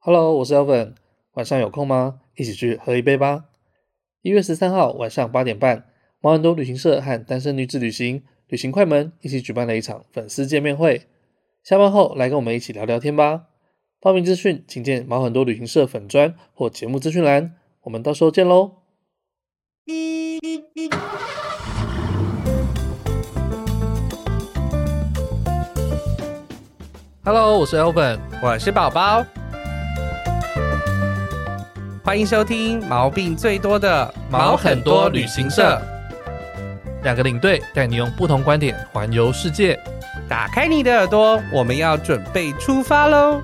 Hello，我是 Elvin，晚上有空吗？一起去喝一杯吧。一月十三号晚上八点半，毛很多旅行社和单身女子旅行旅行快门一起举办了一场粉丝见面会。下班后来跟我们一起聊聊天吧。报名资讯请见毛很多旅行社粉专或节目资讯栏。我们到时候见喽。Hello，我是 Elvin，我是宝宝。欢迎收听毛病最多的毛很多旅行社，两个领队带你用不同观点环游世界。打开你的耳朵，我们要准备出发喽！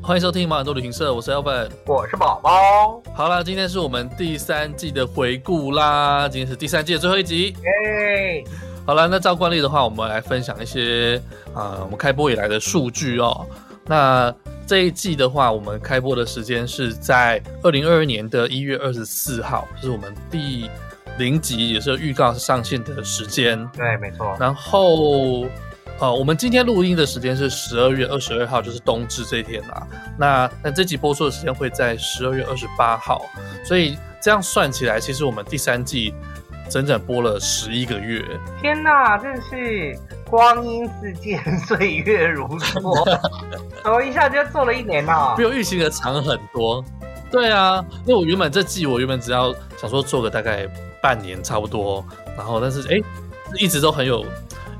欢迎收听毛很多旅行社，我是 Elvin，我是宝宝。好了，今天是我们第三季的回顾啦，今天是第三季的最后一集。耶！好了，那照惯例的话，我们来分享一些啊、呃，我们开播以来的数据哦。那这一季的话，我们开播的时间是在二零二二年的一月二十四号，就是我们第零集，也是预告上线的时间。对，没错。然后。呃，我们今天录音的时间是十二月二十二号，就是冬至这一天啦。那那这集播出的时间会在十二月二十八号，所以这样算起来，其实我们第三季整整播了十一个月。天哪，真是光阴似箭，岁月如梭，怎么一下就做了一年了？比我预期的长很多。对啊，因为我原本这季我原本只要想说做个大概半年差不多，然后但是哎，一直都很有。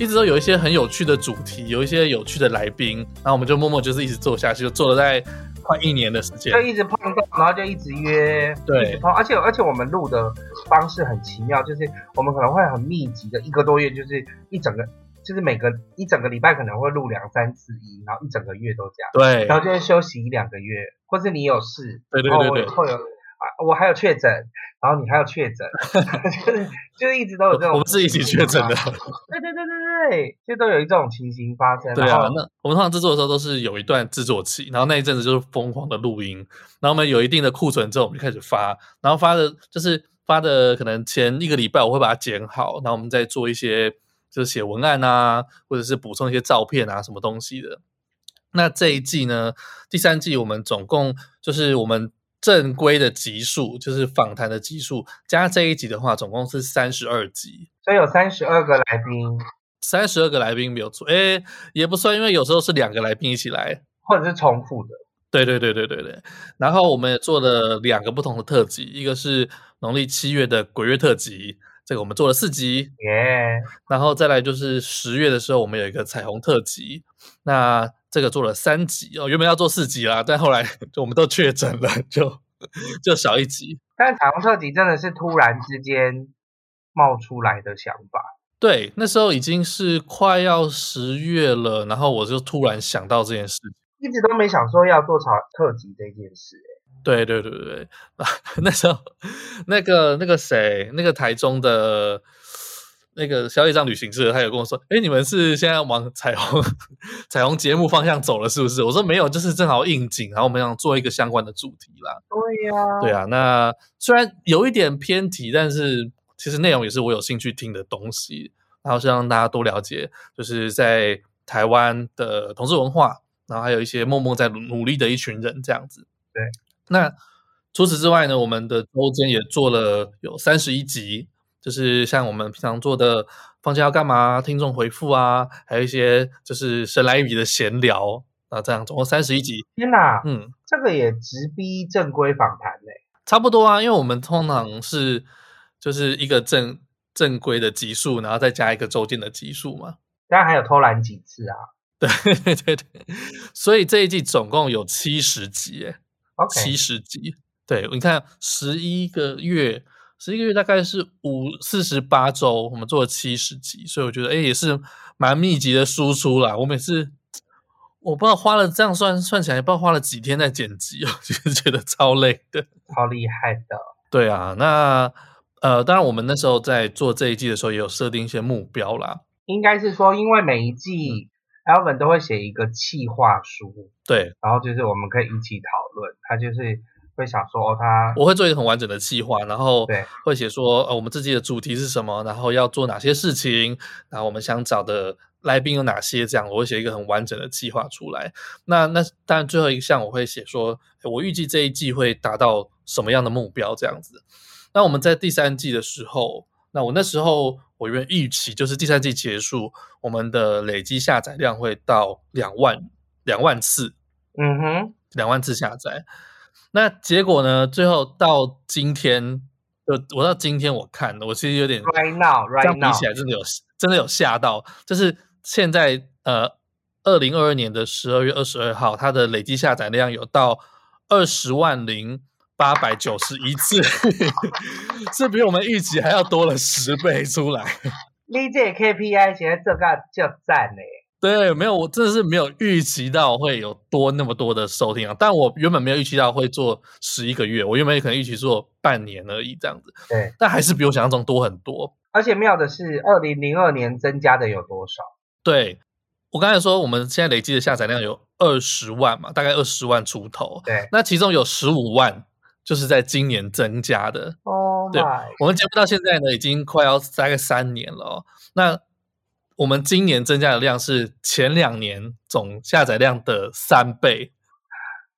一直都有一些很有趣的主题，有一些有趣的来宾，然后我们就默默就是一直做下去，就做了在快一年的时间，就一直碰到，然后就一直约，对，一直碰，而且而且我们录的方式很奇妙，就是我们可能会很密集的一个多月，就是一整个，就是每个一整个礼拜可能会录两三次音，然后一整个月都这样，对，然后就会休息一两个月，或是你有事，对对对对，会有啊，我还有确诊。然后你还有确诊，就是就是一直都有这种，我们是一起确诊的。对对对对对，就都有一种情形发生。对啊，那我们通常制作的时候都是有一段制作期，然后那一阵子就是疯狂的录音，然后我们有一定的库存之后，我们就开始发，然后发的就是发的可能前一个礼拜我会把它剪好，然后我们再做一些就是写文案啊，或者是补充一些照片啊什么东西的。那这一季呢，第三季我们总共就是我们。正规的集数就是访谈的集数，加这一集的话，总共是三十二集，所以有三十二个来宾，三十二个来宾没有错，哎，也不算，因为有时候是两个来宾一起来，或者是重复的。对对对对对对。然后我们也做了两个不同的特辑，一个是农历七月的鬼月特辑，这个我们做了四集，耶。然后再来就是十月的时候，我们有一个彩虹特辑，那。这个做了三集哦，原本要做四集啦，但后来 就我们都确诊了，就就少一集。但彩虹特辑真的是突然之间冒出来的想法。对，那时候已经是快要十月了，然后我就突然想到这件事，一直都没想说要做彩虹特辑这件事。对对对对，那时候那个那个谁，那个台中的。那个小野藏旅行社，他有跟我说：“哎，你们是现在往彩虹 彩虹节目方向走了，是不是？”我说：“没有，就是正好应景，然后我们想做一个相关的主题啦。”对呀，对啊。那虽然有一点偏题，但是其实内容也是我有兴趣听的东西，然后是让大家多了解，就是在台湾的同志文化，然后还有一些默默在努力的一群人这样子。对。那除此之外呢，我们的周间也做了有三十一集。就是像我们平常做的放假要干嘛？听众回复啊，还有一些就是神来一笔的闲聊啊，这样总共三十一集。天哪，嗯，这个也直逼正规访谈嘞。差不多啊，因为我们通常是就是一个正正规的集数，然后再加一个周间的集数嘛。当然还有偷懒几次啊。对对对对，所以这一季总共有七十集诶，OK，七十集。对，你看十一个月。十一个月大概是五四十八周，我们做了七十集，所以我觉得哎也是蛮密集的输出啦。我每次我不知道花了这样算算起来，不知道花了几天在剪辑，我就觉得超累的，超厉害的。对啊，那呃，当然我们那时候在做这一季的时候，也有设定一些目标啦。应该是说，因为每一季 Elvin 都会写一个企划书，对，然后就是我们可以一起讨论，他就是。会想说哦，他我会做一个很完整的计划，然后对，会写说呃，我们自己的主题是什么，然后要做哪些事情，然后我们想找的来宾有哪些，这样我会写一个很完整的计划出来。那那当然最后一项我会写说，我预计这一季会达到什么样的目标，这样子。那我们在第三季的时候，那我那时候我原预期就是第三季结束，我们的累积下载量会到两万两万次，嗯哼，两万次下载。那结果呢？最后到今天，就我到今天我看，我其实有点 right now right now 比起来真的有真的有吓到，就是现在呃，二零二二年的十二月二十二号，它的累计下载量有到二十万零八百九十一次，是比我们预期还要多了十倍出来。你这 KPI 现在这个就赞呢。对，没有，我真的是没有预期到会有多那么多的收听啊！但我原本没有预期到会做十一个月，我原本可能预期做半年而已这样子。对，但还是比我想象中多很多。而且妙的是，二零零二年增加的有多少？对，我刚才说，我们现在累积的下载量有二十万嘛，大概二十万出头。对，那其中有十五万就是在今年增加的。哦，对，我们节目到现在呢，已经快要大概三年了哦。那我们今年增加的量是前两年总下载量的三倍，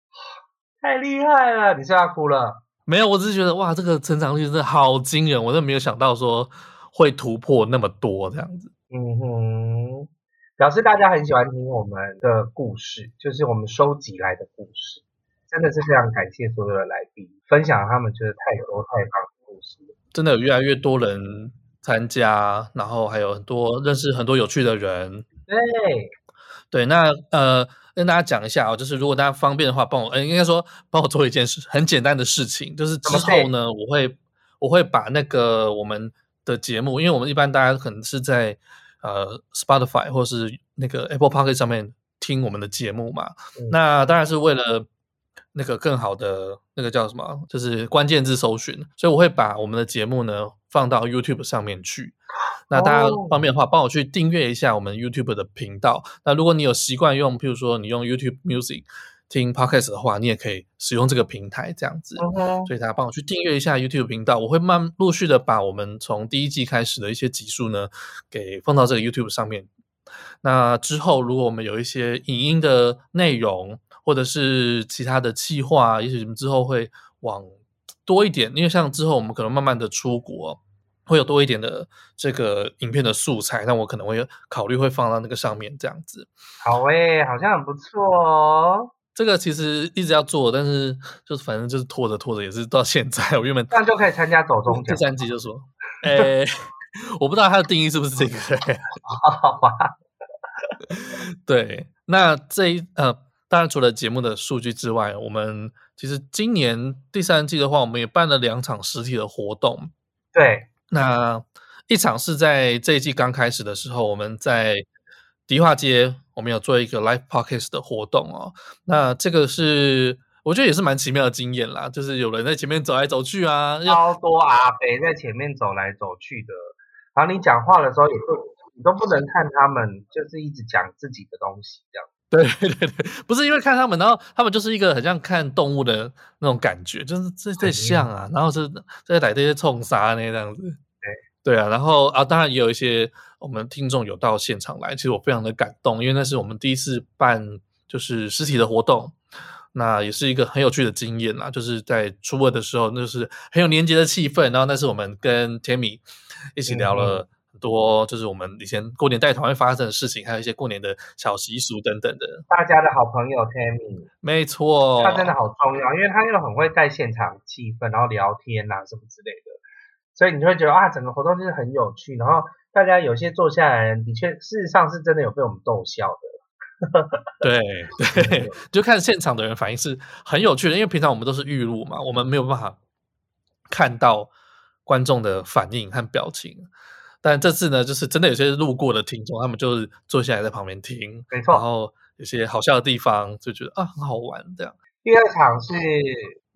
太厉害了！你是要哭了？没有，我只是觉得哇，这个成长率真的好惊人，我真的没有想到说会突破那么多这样子。嗯哼，表示大家很喜欢听我们的故事，就是我们收集来的故事，真的是非常感谢所有的来宾分享他们觉得太多太棒的故事，真的有越来越多人。参加，然后还有很多认识很多有趣的人。对，对，那呃，跟大家讲一下哦，就是如果大家方便的话，帮我，呃，应该说帮我做一件事，很简单的事情，就是之后呢，我会我会把那个我们的节目，因为我们一般大家可能是在呃 Spotify 或是那个 Apple Podcast 上面听我们的节目嘛，嗯、那当然是为了。那个更好的那个叫什么？就是关键字搜寻，所以我会把我们的节目呢放到 YouTube 上面去。那大家方便的话，帮我去订阅一下我们 YouTube 的频道。那如果你有习惯用，譬如说你用 YouTube Music 听 Podcast 的话，你也可以使用这个平台这样子。所以大家帮我去订阅一下 YouTube 频道，我会慢陆续的把我们从第一季开始的一些集数呢，给放到这个 YouTube 上面。那之后，如果我们有一些影音的内容，或者是其他的计划，也许你们之后会往多一点，因为像之后我们可能慢慢的出国，会有多一点的这个影片的素材，那我可能会考虑会放到那个上面这样子。好诶、欸，好像很不错哦。这个其实一直要做，但是就是反正就是拖着拖着，也是到现在。我原本这样就可以参加走中奖。第三季就说，诶、欸，我不知道它的定义是不是这个。好吧。对，那这一呃。当然，除了节目的数据之外，我们其实今年第三季的话，我们也办了两场实体的活动。对，那一场是在这一季刚开始的时候，我们在迪化街，我们有做一个 live podcast 的活动哦。那这个是我觉得也是蛮奇妙的经验啦，就是有人在前面走来走去啊，超多阿伯在前面走来走去的，然后你讲话的时候也都你都不能看他们，就是一直讲自己的东西这样。对 对对，不是因为看他们，然后他们就是一个很像看动物的那种感觉，就是这这像啊，然后是在来这些冲杀那样子。对对啊，然后啊，当然也有一些我们听众有到现场来，其实我非常的感动，因为那是我们第一次办就是实体的活动，那也是一个很有趣的经验啦。就是在初二的时候，那就是很有年节的气氛，然后那是我们跟 Tammy 一起聊了。多就是我们以前过年带团会发生的事情，还有一些过年的小习俗等等的。大家的好朋友 Tammy，没错，他真的好重要，因为他又很会带现场气氛，然后聊天呐、啊、什么之类的，所以你就会觉得啊，整个活动就是很有趣。然后大家有些坐下来，的确事实上是真的有被我们逗笑的。对对，就看现场的人反应是很有趣的，因为平常我们都是预录嘛，我们没有办法看到观众的反应和表情。但这次呢，就是真的有些路过的听众，他们就是坐下来在旁边听，没错。然后有些好笑的地方，就觉得啊很好玩这样。第二场是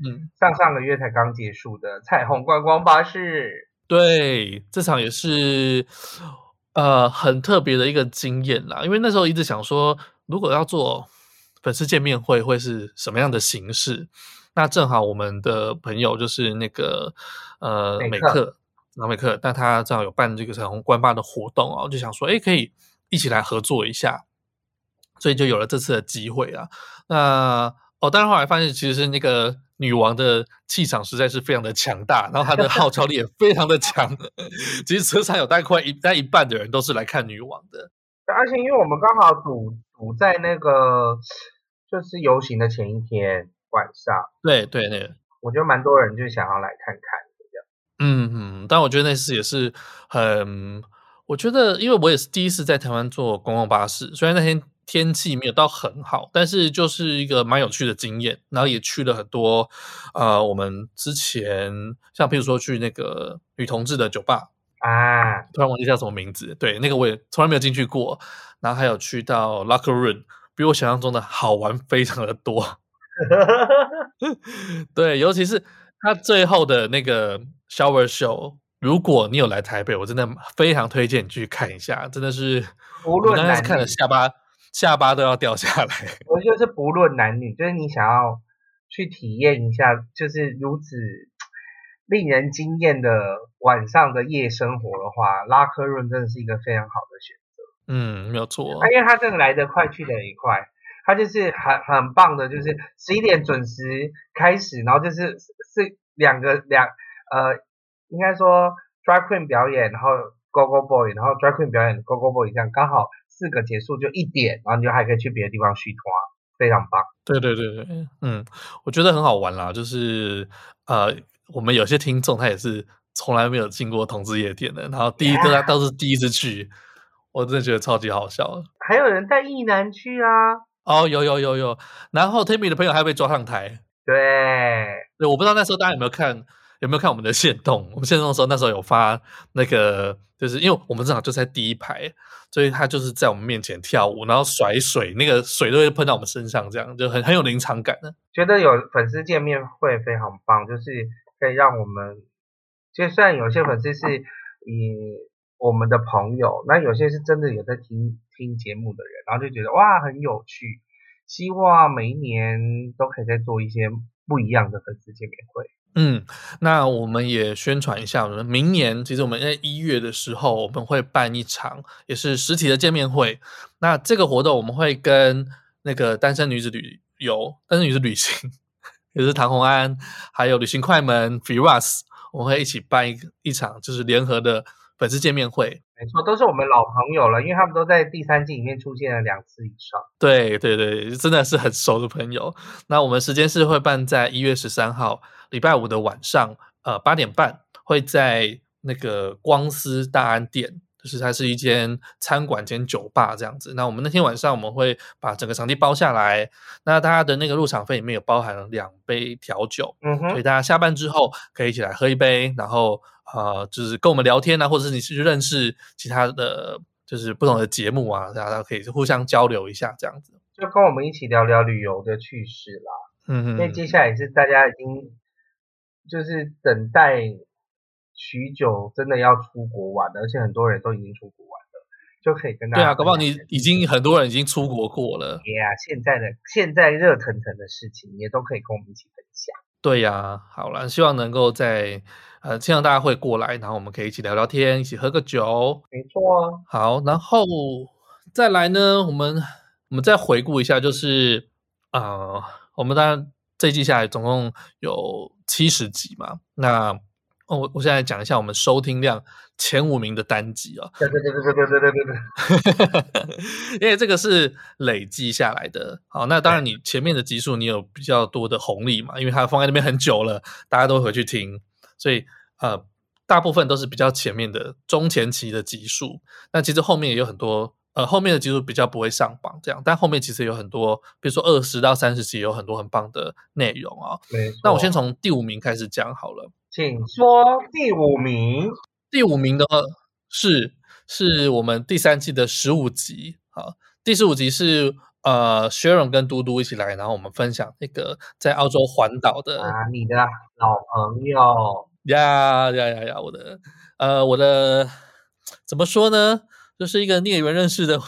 嗯上上个月才刚结束的彩虹观光巴士，对，这场也是呃很特别的一个经验啦。因为那时候一直想说，如果要做粉丝见面会，会是什么样的形式？那正好我们的朋友就是那个呃美克，然后美克，那他正好有办这个彩虹关坝的活动哦，就想说，哎，可以一起来合作一下，所以就有了这次的机会啊。那哦，但是后来发现，其实是那个女王的气场实在是非常的强大，然后她的号召力也非常的强。其实车上有大概一大概一半的人都是来看女王的，而且因为我们刚好堵堵在那个就是游行的前一天晚上，对对对，我觉得蛮多人就想要来看看。嗯嗯，但我觉得那次也是很，我觉得因为我也是第一次在台湾坐公共巴士，虽然那天。天气没有到很好，但是就是一个蛮有趣的经验。然后也去了很多，呃，我们之前像譬如说去那个女同志的酒吧啊，突然忘记叫什么名字。对，那个我也从来没有进去过。然后还有去到 Locker Room，比我想象中的好玩非常的多。对，尤其是他最后的那个 Shower Show，如果你有来台北，我真的非常推荐你去看一下，真的是，无论男女看了下巴。下巴都要掉下来。我觉得是不论男女，就是你想要去体验一下，就是如此令人惊艳的晚上的夜生活的话，拉科润真的是一个非常好的选择。嗯，没有错。因为它这个来得快，去得也快。它就是很很棒的，就是十一点准时开始，然后就是是两个两呃，应该说 drag queen 表演，然后 go go boy，然后 drag queen 表演 go go boy 这样刚好。四个结束就一点，然后你就还可以去别的地方续团，非常棒。对对对对，嗯，我觉得很好玩啦。就是呃，我们有些听众他也是从来没有进过同志夜店的，然后第一个他倒是第一次去.我真的觉得超级好笑。还有人带异男去啊？哦，有有有有。然后 Timmy 的朋友还被抓上台。对对，我不知道那时候大家有没有看。有没有看我们的线动？我们线动的时候，那时候有发那个，就是因为我们正好就在第一排，所以他就是在我们面前跳舞，然后甩水，那个水都会喷到我们身上，这样就很很有临场感的。觉得有粉丝见面会非常棒，就是可以让我们，就算有些粉丝是以我们的朋友，那有些是真的有在听听节目的人，然后就觉得哇很有趣，希望每一年都可以再做一些不一样的粉丝见面会。嗯，那我们也宣传一下，我们明年其实我们在一月的时候，我们会办一场也是实体的见面会。那这个活动我们会跟那个单身女子旅游、单身女子旅行，也是唐红安，还有旅行快门 Firas，我们会一起办一一场就是联合的粉丝见面会。没错，都是我们老朋友了，因为他们都在第三季里面出现了两次以上。对对对，真的是很熟的朋友。那我们时间是会办在一月十三号。礼拜五的晚上，呃，八点半会在那个光思大安店，就是它是一间餐馆兼酒吧这样子。那我们那天晚上我们会把整个场地包下来，那大家的那个入场费里面有包含了两杯调酒，嗯哼，所以大家下班之后可以一起来喝一杯，然后呃，就是跟我们聊天啊，或者是你去认识其他的就是不同的节目啊，大家可以互相交流一下这样子，就跟我们一起聊聊旅游的趣事啦。嗯哼，因为接下来是大家已经。就是等待许久，真的要出国玩了，而且很多人都已经出国玩了，就可以跟大家。对啊，搞不好你已经很多人已经出国过了。对啊，现在的现在热腾腾的事情，也都可以跟我们一起分享。对呀、啊，好了，希望能够在呃，希望大家会过来，然后我们可以一起聊聊天，一起喝个酒。没错。好，然后再来呢，我们我们再回顾一下，就是啊、呃，我们当然这一季下来总共有。七十集嘛，那我、哦、我我现在讲一下我们收听量前五名的单集啊。对对对对对对对对对，因为这个是累计下来的。好，那当然你前面的集数你有比较多的红利嘛，因为它放在那边很久了，大家都回去听，所以呃，大部分都是比较前面的中前期的集数。那其实后面也有很多。呃，后面的集数比较不会上榜，这样，但后面其实有很多，比如说二十到三十集有很多很棒的内容啊。没错。那我先从第五名开始讲好了。请说第五名。第五名的话是是我们第三季的十五集啊。第十五集是呃，Sharon 跟嘟嘟一起来，然后我们分享那个在澳洲环岛的啊，你的老朋友呀呀呀呀，我的呃，我的怎么说呢？就是一个孽缘认识的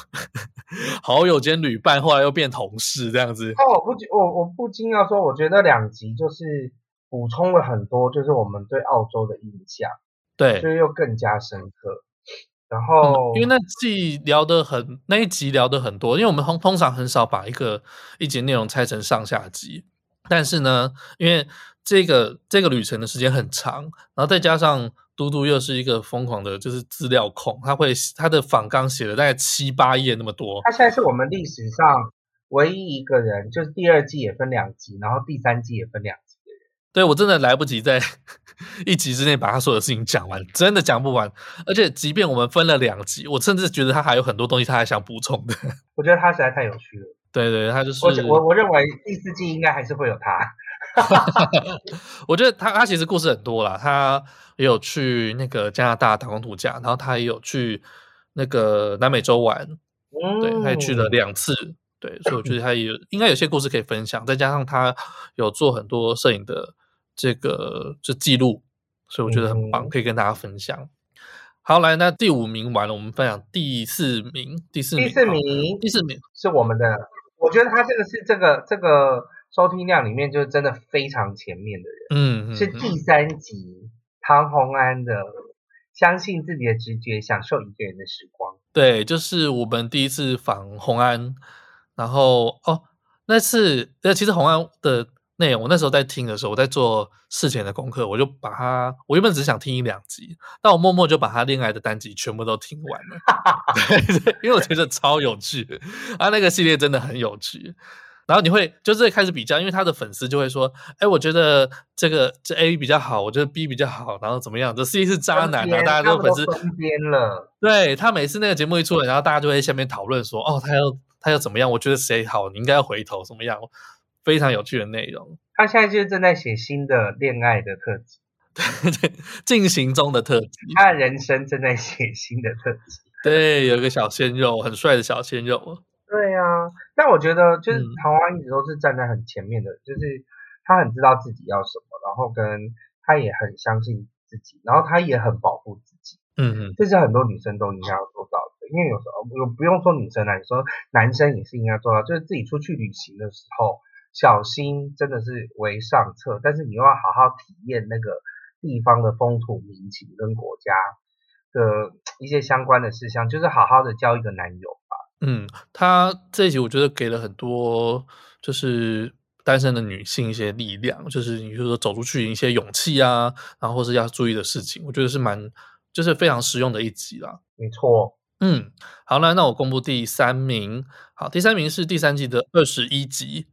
好友兼旅伴，后来又变同事这样子。哦，我不我我不禁要说，我觉得两集就是补充了很多，就是我们对澳洲的印象，对，所以又更加深刻。然后，嗯、因为那季聊得很，那一集聊得很多，因为我们通通常很少把一个一集内容拆成上下集，但是呢，因为这个这个旅程的时间很长，然后再加上嘟嘟又是一个疯狂的，就是资料控，他会他的访纲写了大概七八页那么多。他现在是我们历史上唯一一个人，就是第二季也分两集，然后第三季也分两。对，我真的来不及在。一集之内把他所有的事情讲完，真的讲不完。而且，即便我们分了两集，我甚至觉得他还有很多东西他还想补充的。我觉得他实在太有趣了。对对，他就是我我我认为第四季应该还是会有他。我觉得他他其实故事很多啦，他也有去那个加拿大打工度假，然后他也有去那个南美洲玩，嗯、对，他也去了两次。对，所以我觉得他也有应该有些故事可以分享，再加上他有做很多摄影的。这个这记录，所以我觉得很棒，可以跟大家分享。嗯、好，来，那第五名完了，我们分享第四名。第四名，第四名，第四名是我们的。我觉得他这个是这个这个收听量里面就是真的非常前面的人。嗯，是第三集唐红安的，相信自己的直觉，享受一个人的时光。对，就是我们第一次访红安，然后哦，那次呃，其实红安的。内容我那时候在听的时候，我在做事前的功课，我就把它，我原本只想听一两集，但我默默就把他恋爱的单集全部都听完了，对 对，因为我觉得超有趣，啊，那个系列真的很有趣。然后你会就是开始比较，因为他的粉丝就会说，哎，我觉得这个这 A 比较好，我觉得 B 比较好，然后怎么样？这 C 是渣男啊，大家都粉丝分边了。对，他每次那个节目一出来，然后大家就会下面讨论说，哦，他要他要怎么样？我觉得谁好，你应该要回头怎么样？非常有趣的内容。他现在就是正在写新的恋爱的特辑，对对，进行中的特辑。他的人生正在写新的特辑。对，有一个小鲜肉，很帅的小鲜肉。对啊，但我觉得就是唐花一直都是站在很前面的，嗯、就是他很知道自己要什么，然后跟他也很相信自己，然后他也很保护自己。嗯嗯，这是很多女生都应该要做到的，因为有时候不不用说女生来说，男生也是应该做到，就是自己出去旅行的时候。小心真的是为上策，但是你又要好好体验那个地方的风土民情跟国家的一些相关的事项，就是好好的交一个男友吧。嗯，他这一集我觉得给了很多就是单身的女性一些力量，就是你就说走出去一些勇气啊，然后或是要注意的事情，我觉得是蛮就是非常实用的一集啦。没错，嗯，好，那那我公布第三名，好，第三名是第三季的二十一集。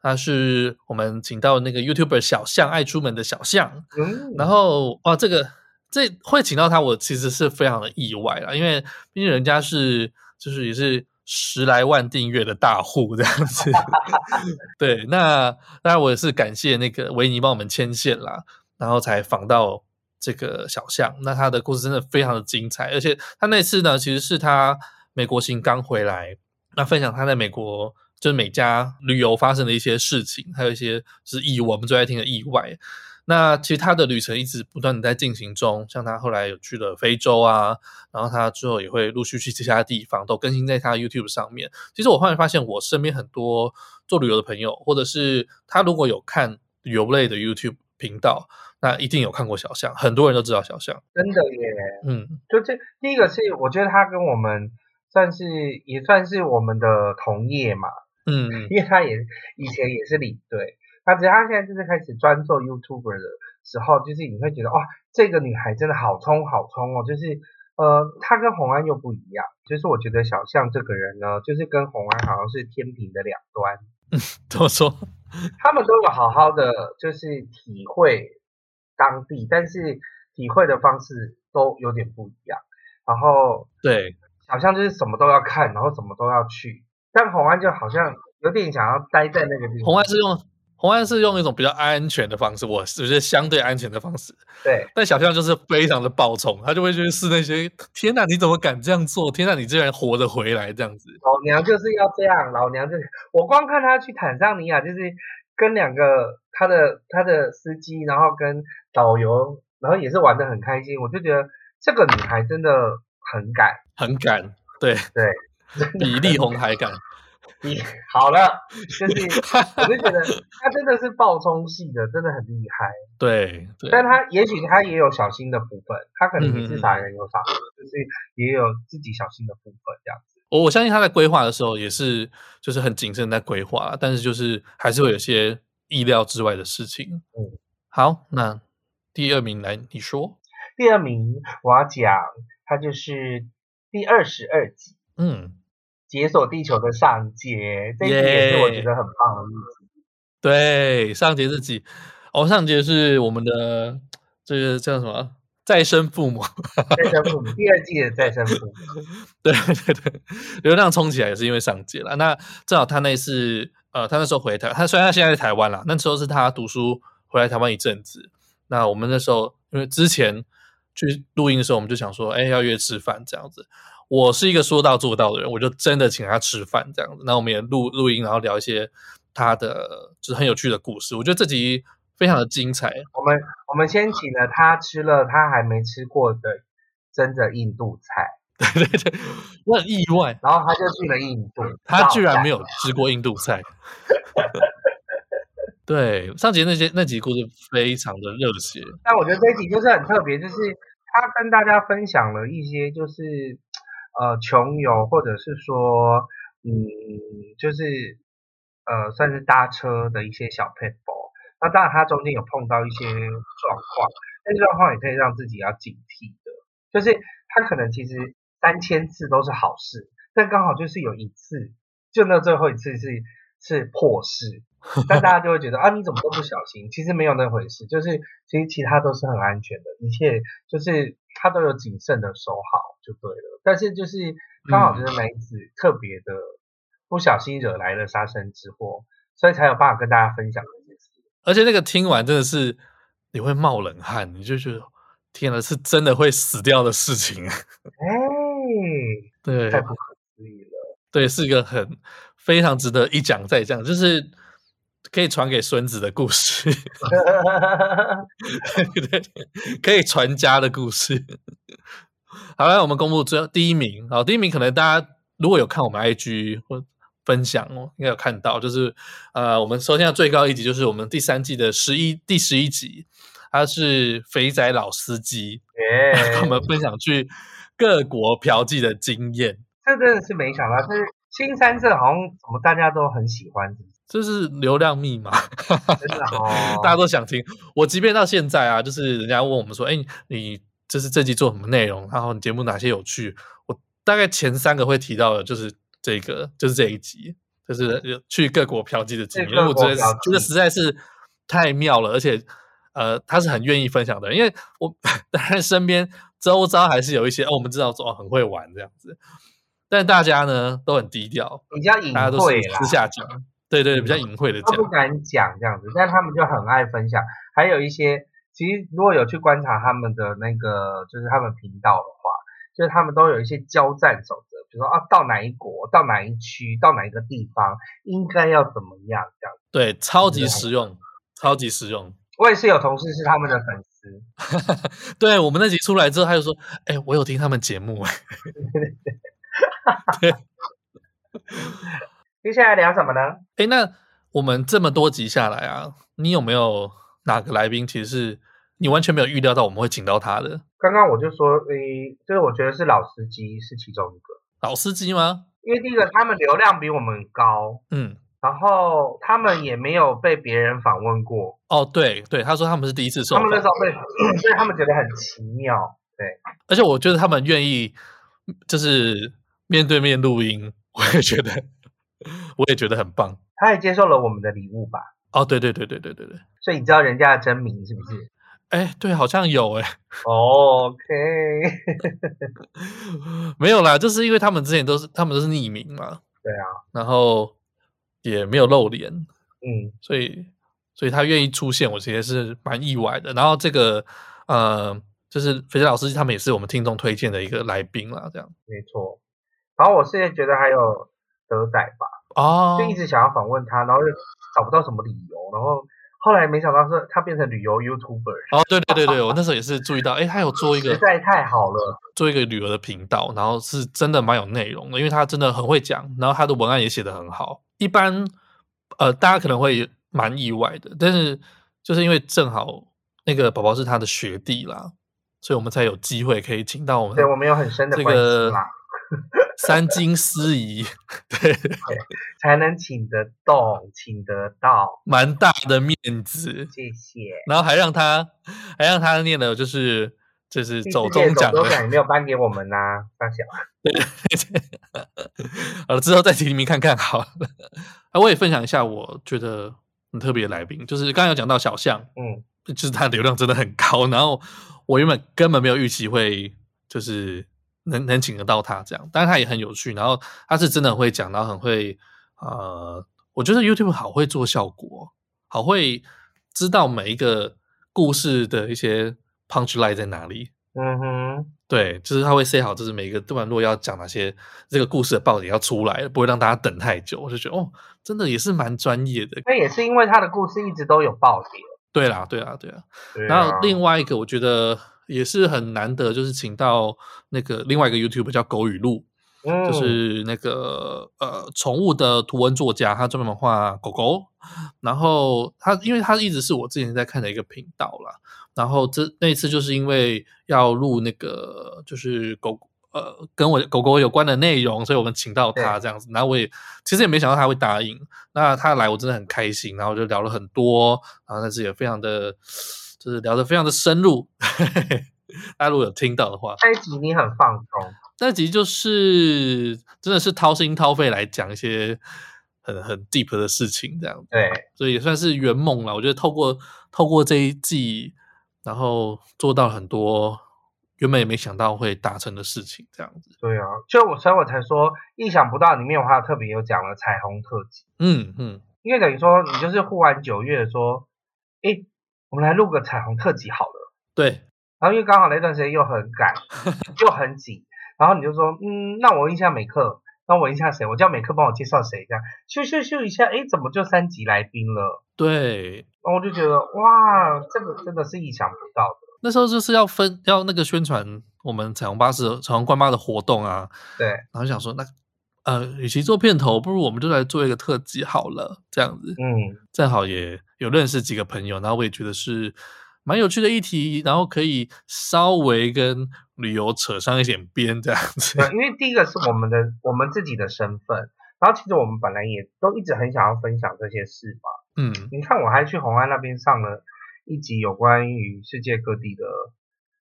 他是我们请到那个 YouTuber 小象爱出门的小象，嗯、然后哇，这个这会请到他，我其实是非常的意外啦，因为毕竟人家是就是也是十来万订阅的大户这样子，对，那当然我也是感谢那个维尼帮我们牵线啦，然后才访到这个小象，那他的故事真的非常的精彩，而且他那次呢，其实是他美国行刚回来，那分享他在美国。就是每家旅游发生的一些事情，还有一些是意外，我们最爱听的意外。那其实他的旅程一直不断的在进行中，像他后来有去了非洲啊，然后他之后也会陆续去其他地方，都更新在他 YouTube 上面。其实我后来发现，我身边很多做旅游的朋友，或者是他如果有看旅游类的 YouTube 频道，那一定有看过小象，很多人都知道小象。真的耶，嗯，就这第一个是我觉得他跟我们算是也算是我们的同业嘛。嗯，因为他也以前也是领队，他只是他现在就是开始专做 YouTuber 的时候，就是你会觉得哇，这个女孩真的好冲好冲哦，就是呃，她跟红安又不一样，就是我觉得小象这个人呢，就是跟红安好像是天平的两端。嗯，怎么说？他们都有好好的就是体会当地，但是体会的方式都有点不一样。然后对，小象就是什么都要看，然后什么都要去。但红安就好像有点想要待在那个地方。红安是用红安是用一种比较安全的方式，我觉得相对安全的方式。对。但小象就是非常的暴冲，他就会去试那些。天哪，你怎么敢这样做？天哪，你竟然活着回来这样子。老娘就是要这样，老娘就是我光看他去坦桑尼亚，就是跟两个他的他的司机，然后跟导游，然后也是玩的很开心。我就觉得这个女孩真的很敢，很敢，对对，比力宏还敢。你 好了，就是我就觉得他真的是爆冲系的，真的很厉害。对，对但他也许他也有小心的部分，他可能也是傻人有傻福，嗯、就是也有自己小心的部分这样子。我我相信他在规划的时候也是就是很谨慎在规划，但是就是还是会有些意料之外的事情。嗯，好，那第二名来你说。第二名我要讲，他就是第二十二集。嗯。解锁地球的上节，这一集也是我觉得很棒的例子。对，上节这集，哦，上节是我们的这个叫什么？再生父母。再生父母，第二季的再生父母。对对对，流量冲起来也是因为上节了。那正好他那次，呃，他那时候回台，他虽然他现在在台湾啦，那时候是他读书回来台湾一阵子。那我们那时候因为之前去录音的时候，我们就想说，哎，要约吃饭这样子。我是一个说到做到的人，我就真的请他吃饭这样子。那我们也录录音，然后聊一些他的就是很有趣的故事。我觉得这集非常的精彩。我们我们先请了他吃了他还没吃过的真的印度菜，对对对，我很意外。然后他就去了印度，他居然没有吃过印度菜。对，上集那些那集故事非常的热血。但我觉得这一集就是很特别，就是他跟大家分享了一些就是。呃，穷游或者是说，嗯，就是呃，算是搭车的一些小撇步。那当然，他中间有碰到一些状况，那状况也可以让自己要警惕的。就是他可能其实三千次都是好事，但刚好就是有一次，就那最后一次是是破事，但大家就会觉得啊，你怎么都不小心？其实没有那回事，就是其实其他都是很安全的，一切就是。他都有谨慎的收好就对了，但是就是刚好就是梅子特别的不小心惹来了杀身之祸，所以才有办法跟大家分享这件事。而且那个听完真的是你会冒冷汗，你就觉得天哪，是真的会死掉的事情。哎，对，太不可思议了。对，是一个很非常值得一讲再讲，就是。可以传给孙子的故事，对 对，可以传家的故事。好了，我们公布最后第一名。好，第一名可能大家如果有看我们 IG 或分享哦，应该有看到，就是呃，我们收听的最高一集就是我们第三季的十一第十一集，他是肥仔老司机，跟我们分享去各国嫖妓的经验。这真的是没想到，就是新三色好像怎么大家都很喜欢。这是流量密码，大家都想听。我即便到现在啊，就是人家问我们说：“哎，你这是这集做什么内容？然后你节目哪些有趣？”我大概前三个会提到的就是这个，就是这一集，就是去各国嫖妓的经历。因为我觉得这个实在是太妙了，而且呃，他是很愿意分享的。因为我 当然身边周遭还是有一些哦，我们知道说很会玩这样子，但大家呢都很低调，比较隐晦，大家都是私下讲。对对，比较隐晦的讲，他不敢讲这样子，但他们就很爱分享。还有一些，其实如果有去观察他们的那个，就是他们频道的话，就是他们都有一些交战守则，比如说啊，到哪一国，到哪一区，到哪一个地方，应该要怎么样这样子。对，超级实用，超级实用。我也是有同事是他们的粉丝，对我们那集出来之后，他就说：“哎，我有听他们节目。”对。接下来聊什么呢？哎，那我们这么多集下来啊，你有没有哪个来宾其实是你完全没有预料到我们会请到他的？刚刚我就说，诶，就是我觉得是老司机是其中一个。老司机吗？因为第一个他们流量比我们高，嗯，然后他们也没有被别人访问过。哦，对对，他说他们是第一次受访，他们那时候被，所以他们觉得很奇妙。对，而且我觉得他们愿意就是面对面录音，我也觉得。我也觉得很棒，他也接受了我们的礼物吧？哦，对对对对对对对，所以你知道人家的真名是不是？哎，对，好像有哎。OK，没有啦，就是因为他们之前都是他们都是匿名嘛。对啊，然后也没有露脸，嗯，所以所以他愿意出现，我其实是蛮意外的。然后这个呃，就是肥仔老师他们也是我们听众推荐的一个来宾啦，这样没错。然后我现在觉得还有。德仔吧，哦，就一直想要访问他，然后又找不到什么理由，然后后来没想到是他变成旅游 YouTuber。哦，对对对对，我那时候也是注意到，哎，他有做一个，实在太好了，做一个旅游的频道，然后是真的蛮有内容的，因为他真的很会讲，然后他的文案也写得很好。一般呃，大家可能会蛮意外的，但是就是因为正好那个宝宝是他的学弟啦，所以我们才有机会可以请到我们，对我们有很深的关系啦。三金司仪，对，对，才能请得动，请得到，蛮大的面子，谢谢。然后还让他，还让他念了就是就是走中奖，走中奖也没有颁给我们呐、啊，大小。对，对，对，好了，之后再提名看看好了。啊，我也分享一下，我觉得很特别的来宾，就是刚刚有讲到小象，嗯，就是他流量真的很高，然后我原本根本没有预期会就是。能能请得到他这样，但是他也很有趣，然后他是真的很会讲，然后很会呃，我觉得 YouTube 好会做效果，好会知道每一个故事的一些 punch line 在哪里。嗯哼，对，就是他会 say 好，就是每一个段落要讲哪些，这个故事的爆点要出来，不会让大家等太久。我就觉得哦，真的也是蛮专业的。那也是因为他的故事一直都有爆点。对啦，对啦，对啦。对啊。然后另外一个，我觉得。也是很难得，就是请到那个另外一个 YouTuber 叫狗语录，嗯，就是那个呃宠物的图文作家，他专门画狗狗。然后他因为他一直是我之前在看的一个频道啦，然后这那一次就是因为要录那个就是狗呃跟我狗狗有关的内容，所以我们请到他这样子。然后我也其实也没想到他会答应，那他来我真的很开心，然后就聊了很多，然后但是也非常的。就是聊得非常的深入，大家如果有听到的话，那一集你很放松，那集就是真的是掏心掏肺来讲一些很很 deep 的事情，这样子，对，所以也算是圆梦了。我觉得透过透过这一季，然后做到很多原本也没想到会达成的事情，这样子。对啊，就我所以我才说意想不到，里面我还有特别有讲了彩虹特辑，嗯嗯，因为等于说你就是呼完九月说，诶我们来录个彩虹特辑好了。对，然后因为刚好那段时间又很赶，又很紧，然后你就说，嗯，那我问一下美克，那我问一下谁？我叫美克帮我介绍谁？这样咻咻咻一下，哎，怎么就三级来宾了？对，然后我就觉得，哇，这个真的是意想不到的。那时候就是要分，要那个宣传我们彩虹巴士、彩虹关巴的活动啊。对，然后想说，那呃，与其做片头，不如我们就来做一个特辑好了，这样子。嗯，正好也。有认识几个朋友，然后我也觉得是蛮有趣的议题，然后可以稍微跟旅游扯上一点边这样子。因为第一个是我们的我们自己的身份，然后其实我们本来也都一直很想要分享这些事嘛。嗯，你看我还去红安那边上了一集有关于世界各地的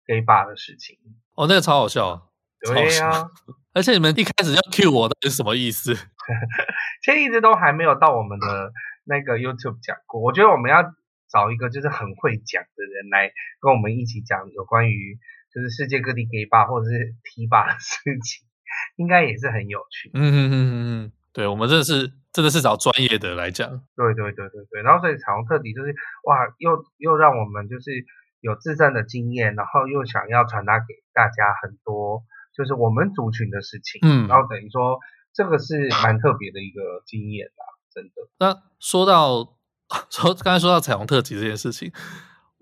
gay bar 的事情。哦，那个超好笑。对呀、啊，而且你们一开始要 cue 我的是什么意思？其实一直都还没有到我们的。那个 YouTube 讲过，我觉得我们要找一个就是很会讲的人来跟我们一起讲有关于就是世界各地 gay bar 或者是 T bar 的事情，应该也是很有趣。嗯嗯嗯嗯嗯，对，我们真的是真的是找专业的来讲。对对对对对，然后所以彩虹特辑就是哇，又又让我们就是有自身的经验，然后又想要传达给大家很多就是我们族群的事情。嗯，然后等于说这个是蛮特别的一个经验啦。真的。那说到 说刚才说到彩虹特辑这件事情，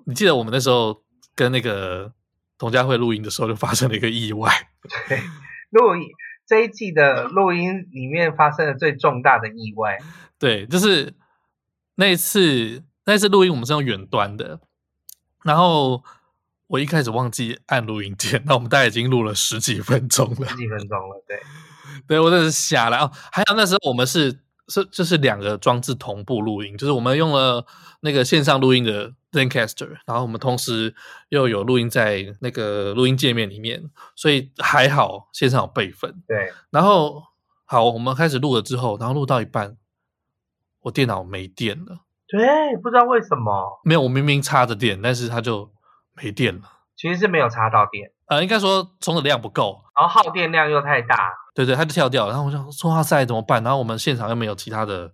你记得我们那时候跟那个童佳慧录音的时候，就发生了一个意外。对，录音这一季的录音里面发生了最重大的意外。对，就是那一次那一次录音我们是用远端的，然后我一开始忘记按录音键，那我们大概已经录了十几分钟了。十几分钟了，对，对我真的是瞎了哦。还有那时候我们是。是，就是两个装置同步录音，就是我们用了那个线上录音的 Zencastr，然后我们同时又有录音在那个录音界面里面，所以还好线上有备份。对，然后好，我们开始录了之后，然后录到一半，我电脑没电了。对，不知道为什么。没有，我明明插着电，但是它就没电了。其实是没有插到电，呃，应该说充的量不够，然后耗电量又太大。对对，他就跳掉了，然后我想说哇塞怎么办？然后我们现场又没有其他的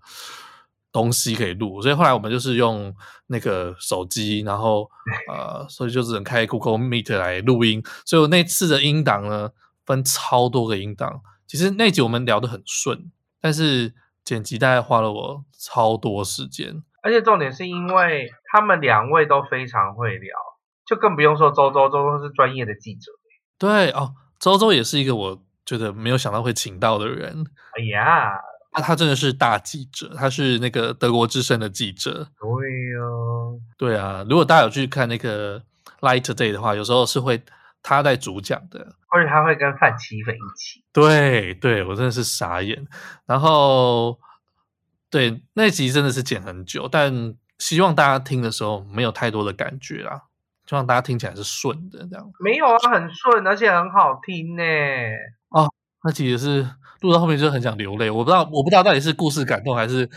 东西可以录，所以后来我们就是用那个手机，然后 呃，所以就只能开 Google Meet 来录音。所以我那次的音档呢，分超多个音档。其实那集我们聊得很顺，但是剪辑大概花了我超多时间。而且重点是因为他们两位都非常会聊，就更不用说周周，周周是专业的记者。对哦，周周也是一个我觉得没有想到会请到的人。哎呀，那他真的是大记者，他是那个德国之声的记者。对哦，对啊，如果大家有去看那个 Light Today 的话，有时候是会他在主讲的，或者他会跟范琪斐一起。对对，我真的是傻眼。然后。对，那集真的是剪很久，但希望大家听的时候没有太多的感觉啦，希望大家听起来是顺的这样。没有啊，很顺，而且很好听呢。哦，那其实是录到后面就很想流泪，我不知道，我不知道到底是故事感动还是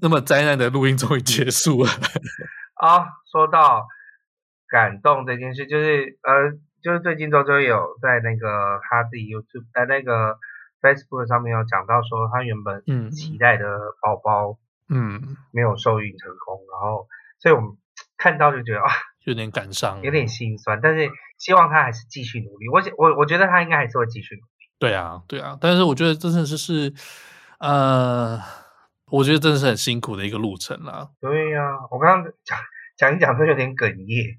那么灾难的录音终于结束了。啊，说到感动这件事，就是呃，就是最近周周有在那个他自己 YouTube 在那个。Facebook 上面有讲到说，他原本期待的宝宝，嗯，没有受孕成功，嗯、然后，所以我们看到就觉得啊，有点感伤，有点心酸，但是希望他还是继续努力。我我我觉得他应该还是会继续努力。对啊，对啊，但是我觉得真的是是，呃，我觉得真的是很辛苦的一个路程啦。对呀、啊，我刚刚讲讲一讲都有点哽咽，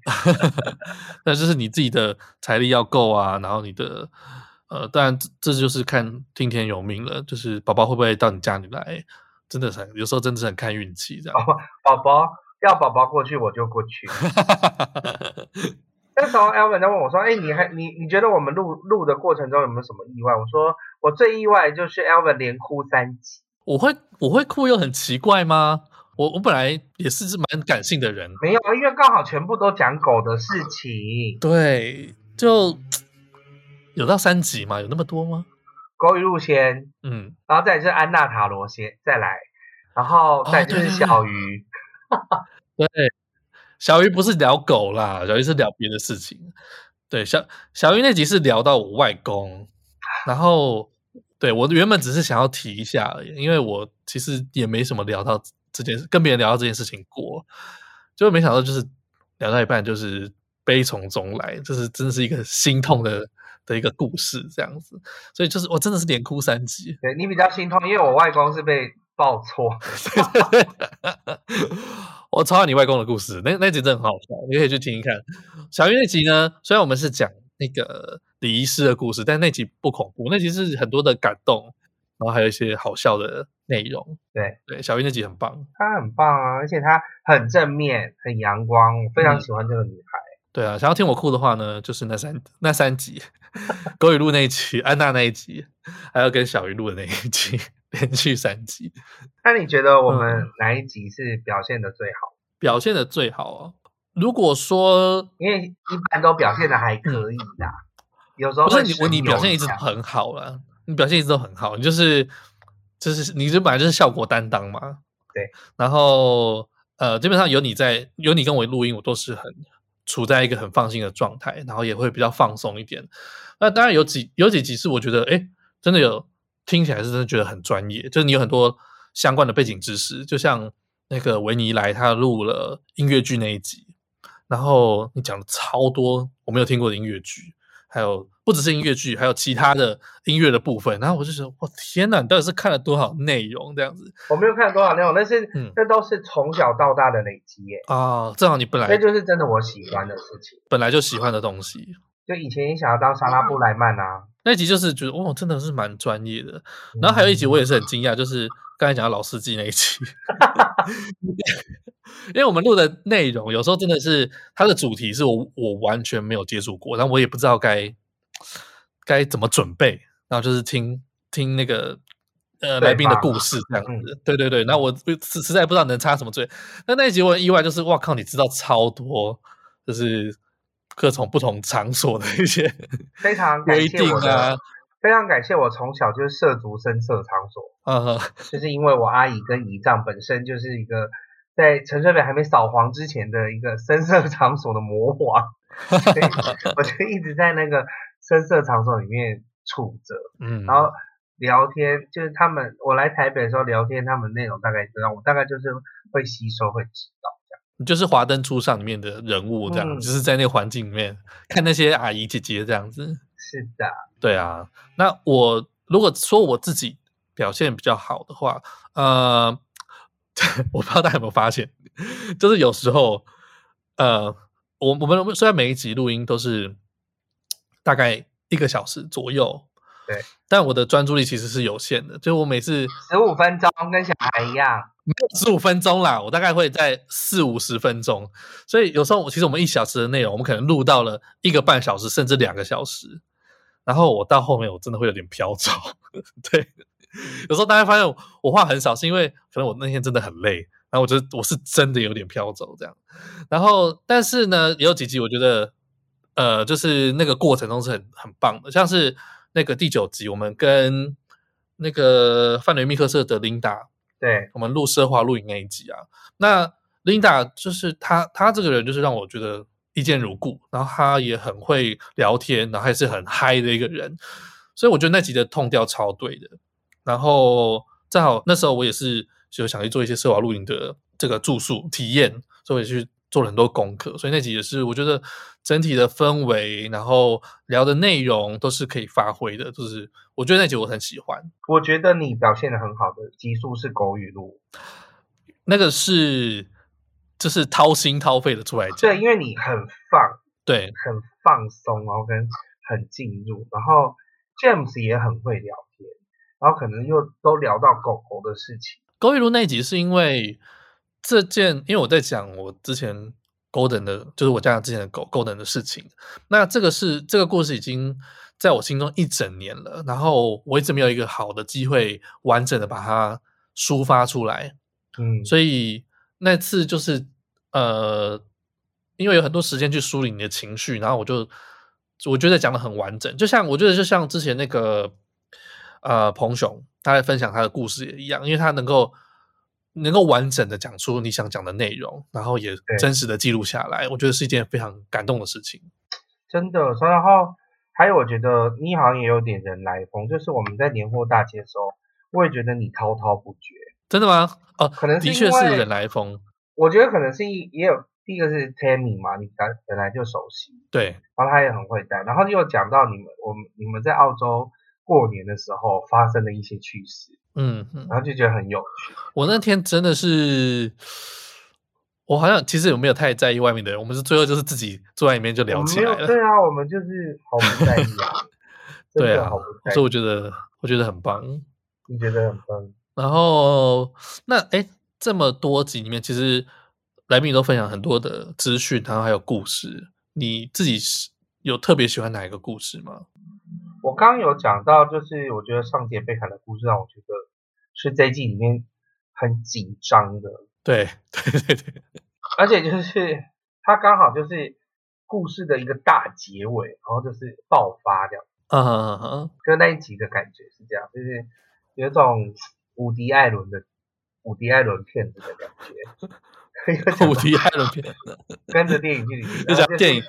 那就是你自己的财力要够啊，然后你的。呃，当然这这就是看听天由命了，就是宝宝会不会到你家里来，真的是很有时候真的是很看运气这样。宝宝要宝宝过去我就过去。那时候 Elvin 在问我说：“哎，你还你你觉得我们录录的过程中有没有什么意外？”我说：“我最意外就是 Elvin 连哭三集。”我会我会哭又很奇怪吗？我我本来也是是蛮感性的人。没有，因为刚好全部都讲狗的事情。对，就。有到三集嘛？有那么多吗？狗与鹿先，嗯，然后再就是安娜塔罗先，再来，然后再就是小鱼。哦、对，小鱼不是聊狗啦，小鱼是聊别的事情。对，小小鱼那集是聊到我外公，然后对我原本只是想要提一下而已，因为我其实也没什么聊到这件事，跟别人聊到这件事情过，就没想到就是聊到一半就是悲从中来，就是真的是一个心痛的。的一个故事这样子，所以就是我真的是连哭三集。对，你比较心痛，因为我外公是被报错。我超爱你外公的故事，那那集真的很好笑，你可以去听一看。小鱼那集呢，虽然我们是讲那个李医师的故事，但那集不恐怖，那集是很多的感动，然后还有一些好笑的内容。对对，小鱼那集很棒，她很棒啊，而且她很正面，很阳光，我非常喜欢这个女孩。嗯 对啊，想要听我哭的话呢，就是那三那三集，狗与鹿那一集，安娜那一集，还要跟小鱼录的那一集，连续三集。那你觉得我们哪一集是表现的最好？嗯、表现的最好啊？如果说，因为一般都表现的还可以的，有时候不是你，我你表现一直很好了，你表现一直都很好，你就是就是你这本来就是效果担当嘛。对，然后呃，基本上有你在，有你跟我录音，我都是很。处在一个很放心的状态，然后也会比较放松一点。那当然有几有几集是我觉得，哎，真的有听起来是真的觉得很专业，就是你有很多相关的背景知识，就像那个维尼来他录了音乐剧那一集，然后你讲了超多我没有听过的音乐剧。还有不只是音乐剧，还有其他的音乐的部分。然后我就觉得，我天哪，你到底是看了多少内容这样子？我没有看了多少内容，但是嗯，这都是从小到大的累积耶。啊，正好你本来这就是真的我喜欢的事情，本来就喜欢的东西。就以前也想要当莎拉布莱曼啊，那一集就是觉得哦，真的是蛮专业的。然后还有一集我也是很惊讶，就是刚才讲到老司机那一集。因为我们录的内容有时候真的是它的主题是我我完全没有接触过，然后我也不知道该该怎么准备，然后就是听听那个呃来宾的故事这样子，对对对，那我实实在不知道能插什么嘴。那那一集我很意外，就是哇靠，你知道超多，就是各种不同场所的一些 非常规定啊，非常感谢我从小就是涉足深色场所，嗯，就是因为我阿姨跟姨丈本身就是一个。在陈水扁还没扫黄之前的一个深色场所的魔王，所以我就一直在那个深色场所里面处着，嗯，然后聊天，就是他们我来台北的时候聊天，他们内容大概知道，我大概就是会吸收会知道。你就是华灯初上里面的人物这样，嗯、就是在那个环境里面看那些阿姨姐姐这样子。是的，对啊。那我如果说我自己表现比较好的话，呃。我不知道大家有没有发现，就是有时候，呃，我我们虽然每一集录音都是大概一个小时左右，对，但我的专注力其实是有限的，就我每次十五分钟跟小孩一样，没有十五分钟啦，我大概会在四五十分钟，所以有时候我其实我们一小时的内容，我们可能录到了一个半小时甚至两个小时，然后我到后面我真的会有点飘走，对。有时候大家发现我，我话很少，是因为可能我那天真的很累，然后我觉得我是真的有点飘走这样。然后，但是呢，也有几集我觉得，呃，就是那个过程中是很很棒的，像是那个第九集，我们跟那个范雷密克瑟的琳达，对，我们录奢华录影那一集啊。那琳达就是她，她这个人就是让我觉得一见如故，然后她也很会聊天，然后还是很嗨的一个人，所以我觉得那集的 tone 调超对的。然后正好那时候我也是就想去做一些奢华露营的这个住宿体验，所以也去做了很多功课。所以那集也是我觉得整体的氛围，然后聊的内容都是可以发挥的。就是我觉得那集我很喜欢。我觉得你表现的很好的集数是狗语录，那个是就是掏心掏肺的出来讲。对，因为你很放，对，很放松，然后跟很进入，然后 James 也很会聊天。然后可能又都聊到狗狗的事情。狗语录那集是因为这件，因为我在讲我之前 Golden 的，就是我家之前的狗 Golden 的事情。那这个是这个故事已经在我心中一整年了，然后我一直没有一个好的机会完整的把它抒发出来。嗯，所以那次就是呃，因为有很多时间去梳理你的情绪，然后我就我觉得讲的很完整，就像我觉得就像之前那个。呃，彭雄他在分享他的故事也一样，因为他能够能够完整的讲出你想讲的内容，然后也真实的记录下来，我觉得是一件非常感动的事情。真的，然后还有我觉得你好像也有点人来疯，就是我们在年货大街的时候，我也觉得你滔滔不绝。真的吗？哦，可能的确是人来疯。我觉得可能是也有第一个是 Tammy 嘛，你本本来就熟悉，对，然后他也很会带，然后又讲到你们我们你们在澳洲。过年的时候发生的一些趣事，嗯，嗯，然后就觉得很有趣。我那天真的是，我好像其实有没有太在意外面的人，我们是最后就是自己坐在里面就聊起来了。对啊，我们就是毫不在意啊。对啊，所以我觉得我觉得很棒。你觉得很棒？然后那哎，这么多集里面，其实来宾都分享很多的资讯，然后还有故事。你自己是有特别喜欢哪一个故事吗？我刚刚有讲到，就是我觉得上节被砍的故事让我觉得是这一季里面很紧张的。对对对对，而且就是它刚好就是故事的一个大结尾，然后就是爆发这样。嗯嗯嗯，就那一集的感觉是这样，就是有一种伍迪艾伦的伍迪艾伦片子的感觉。伍迪艾伦片子，跟着电影去里面，就讲电影。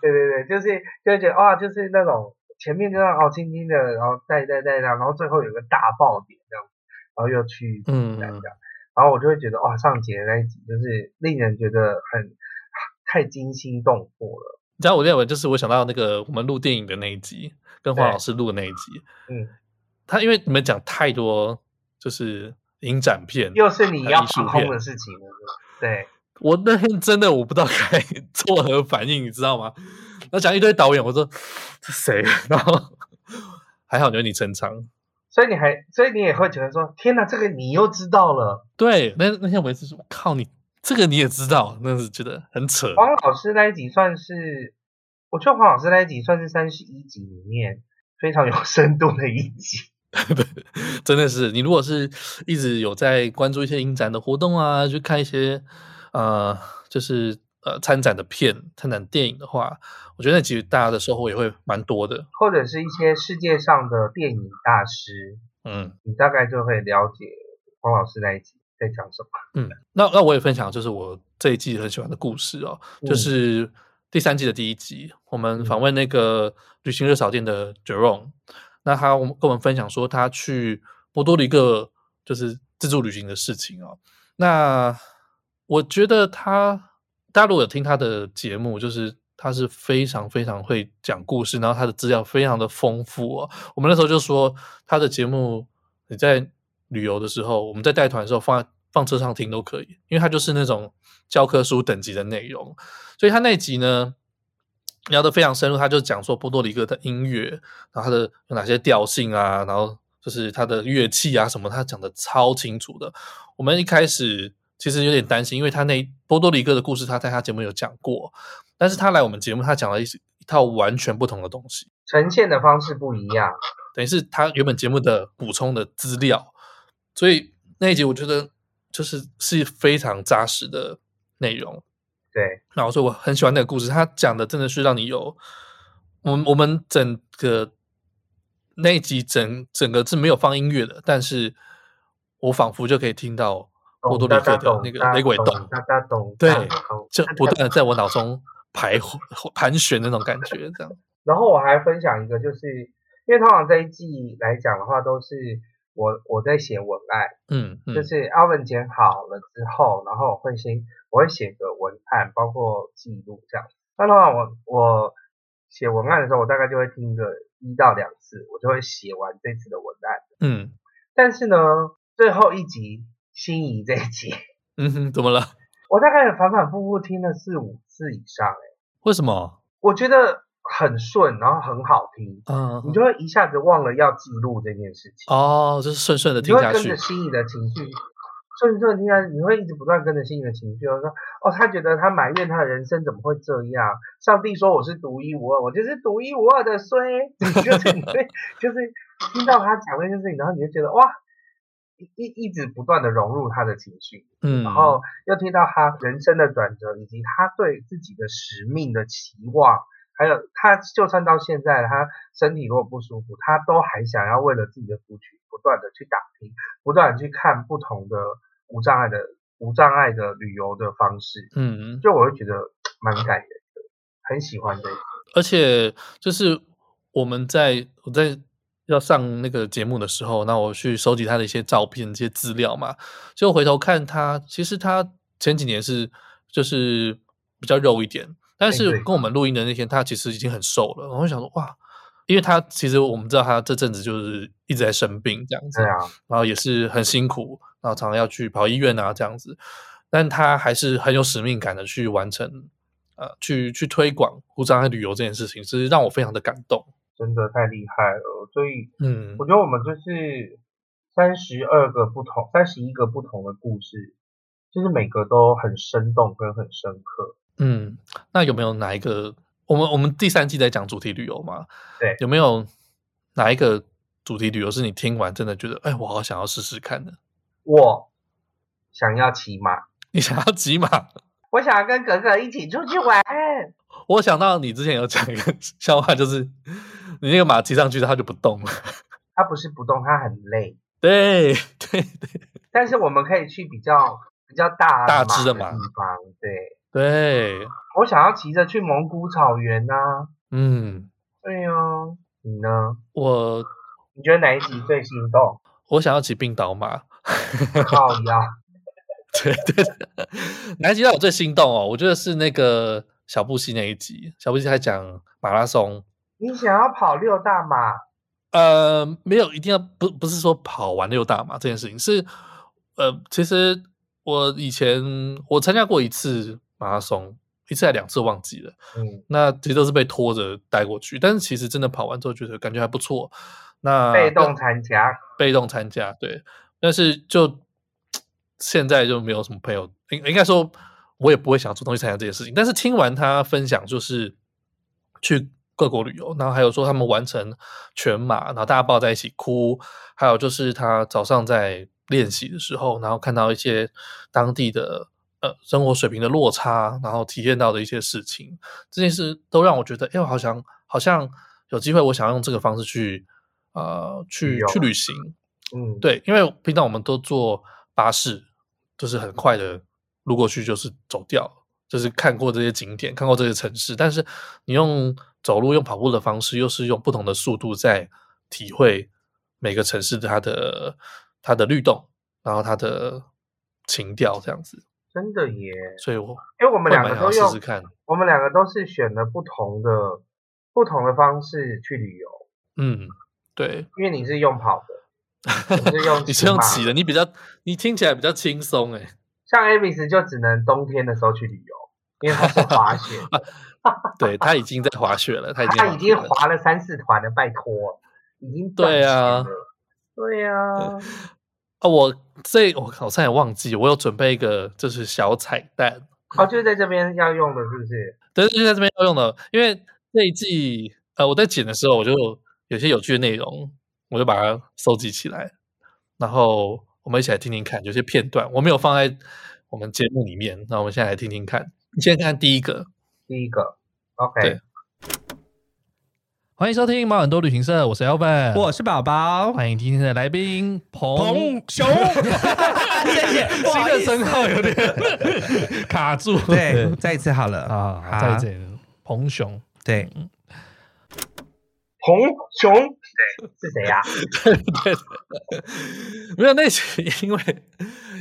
对对对，就是就觉得哇，就是那种。前面就让哦轻轻的，然后带带带带，然后最后有个大爆点这样，然后又去嗯这样，然后我就会觉得哇上节那一集就是令人觉得很太惊心动魄了。你知道我认为就是我想到那个我们录电影的那一集，跟黄老师录的那一集，嗯，他因为你们讲太多就是影展片，又是你要补空的事情了，对，我那天真的我不知道该 作何反应，你知道吗？那讲一堆导演，我说这谁？然后还好有你撑场，所以你还，所以你也会觉得说，天哪，这个你又知道了。对，那那天我也是说，靠你，这个你也知道，那是觉得很扯。黄老师那一集算是，我觉得黄老师那一集算是三十一集里面非常有深度的一集。对，真的是，你如果是一直有在关注一些影展的活动啊，去看一些呃，就是。呃，参展的片、参展电影的话，我觉得那其实大家的收获也会蛮多的，或者是一些世界上的电影大师，嗯，你大概就会了解黄老师那一集在讲什么。嗯，那那我也分享，就是我这一季很喜欢的故事哦，嗯、就是第三季的第一集，我们访问那个旅行热炒店的 Jerome，、嗯、那他跟我们分享说他去波多黎各就是自助旅行的事情哦，那我觉得他。大家如果有听他的节目，就是他是非常非常会讲故事，然后他的资料非常的丰富哦。我们那时候就说他的节目，你在旅游的时候，我们在带团的时候放放车上听都可以，因为他就是那种教科书等级的内容。所以他那集呢聊得非常深入，他就讲说波多黎各的音乐，然后他的有哪些调性啊，然后就是他的乐器啊什么，他讲得超清楚的。我们一开始其实有点担心，因为他那波多黎各的故事，他在他节目有讲过，但是他来我们节目，他讲了一一套完全不同的东西，呈现的方式不一样，等于是他原本节目的补充的资料，所以那一集我觉得就是是非常扎实的内容。对，然后所以我很喜欢那个故事，他讲的真的是让你有，我们我们整个那一集整整个是没有放音乐的，但是。我仿佛就可以听到波多黎各的那个雷鬼洞，对，就不断的在我脑中徘徊盘旋那种感觉，这样。然后我还分享一个，就是因为通常这一季来讲的话，都是我我在写文案，嗯，嗯，就是 Alvin 剪好了之后，然后我会先我会写个文案，包括记录这样。那的话我我写文案的时候，我大概就会听个一到两次，我就会写完这次的文案。嗯，但是呢。最后一集心仪这一集，嗯哼，怎么了？我大概反反复复听了四五次以上，哎，为什么？我觉得很顺，然后很好听，嗯，你就会一下子忘了要记录这件事情。哦，就是顺顺的听下去，你会跟着心仪的情绪，顺顺听下去，你会一直不断跟着心仪的情绪，说，哦，他觉得他埋怨他的人生怎么会这样？上帝说我是独一无二，我就是独一无二的衰，就是你会，就是听到他讲那件事情，然后你就觉得哇。一一直不断的融入他的情绪，嗯，然后又听到他人生的转折，以及他对自己的使命的期望，还有他就算到现在他身体如果不舒服，他都还想要为了自己的族群不断的去打拼，不断的去看不同的无障碍的无障碍的旅游的方式，嗯，就我会觉得蛮感人的，很喜欢这个，而且就是我们在我在。要上那个节目的时候，那我去收集他的一些照片、一些资料嘛。就回头看他，其实他前几年是就是比较肉一点，但是跟我们录音的那天，他其实已经很瘦了。我会想说，哇，因为他其实我们知道他这阵子就是一直在生病这样子，然后也是很辛苦，然后常常要去跑医院啊这样子，但他还是很有使命感的去完成，呃，去去推广无障碍旅游这件事情，是让我非常的感动。真的太厉害了，所以，嗯，我觉得我们就是三十二个不同、三十一个不同的故事，就是每个都很生动跟很深刻。嗯，那有没有哪一个？我们我们第三季在讲主题旅游嘛？对，有没有哪一个主题旅游是你听完真的觉得，哎，我好想要试试看的？我想要骑马，你想要骑马？我想要跟格格一起出去玩。我想到你之前有讲一个笑话，就是。你那个马骑上去，它就不动了。它不是不动，它很累。对对对。但是我们可以去比较比较大大只的马地方。对对。我想要骑着去蒙古草原啊。嗯。对哦。你呢？我。你觉得哪一集最心动？我想要骑冰岛马。靠呀。对对。哪一集让我最心动哦？我觉得是那个小布希那一集。小布希还讲马拉松。你想要跑六大马？呃，没有，一定要不不是说跑完六大马这件事情是，呃，其实我以前我参加过一次马拉松，一次还两次忘记了，嗯，那其实都是被拖着带过去，但是其实真的跑完之后觉得感觉还不错。那被动参加，被动参加，对，但是就现在就没有什么朋友，应应该说，我也不会想主动去参加这件事情。但是听完他分享，就是去。各国旅游，然后还有说他们完成全马，然后大家抱在一起哭，还有就是他早上在练习的时候，然后看到一些当地的呃生活水平的落差，然后体验到的一些事情，这件事都让我觉得，哎，我好像好像有机会，我想要用这个方式去呃去去旅行，嗯，对，因为平常我们都坐巴士，就是很快的路过去就是走掉。就是看过这些景点，看过这些城市，但是你用走路、用跑步的方式，又是用不同的速度在体会每个城市它的它的律动，然后它的情调这样子。真的耶！所以我因为我们两个都用试试看，我们两个都是选了不同的不同的方式去旅游。嗯，对，因为你是用跑的，你是用你是用骑的，你比较你听起来比较轻松哎。像 Avis 就只能冬天的时候去旅游，因为他是滑雪。对，他已经在滑雪了，他已经他已经滑了三四团了，拜托，已经对啊，对呀。啊，我这我好像也忘记，我有准备一个就是小彩蛋。哦，就是在这边要用的，是不是？对，就是在这边要用的，因为这一季呃我在剪的时候，我就有些有趣的内容，我就把它收集起来，然后我们一起来听听看，有些片段我没有放在我们节目里面，那我们现在来听听看。你先看第一个。第一个，OK，对，欢迎收听毛很多旅行社，我是 Alvin，我是宝宝，欢迎今天的来宾彭彭熊，谢谢，新的称号有点卡住，对，再一次好了啊，再一次，彭熊，对，彭熊，对，是谁呀？对对，没有那是因为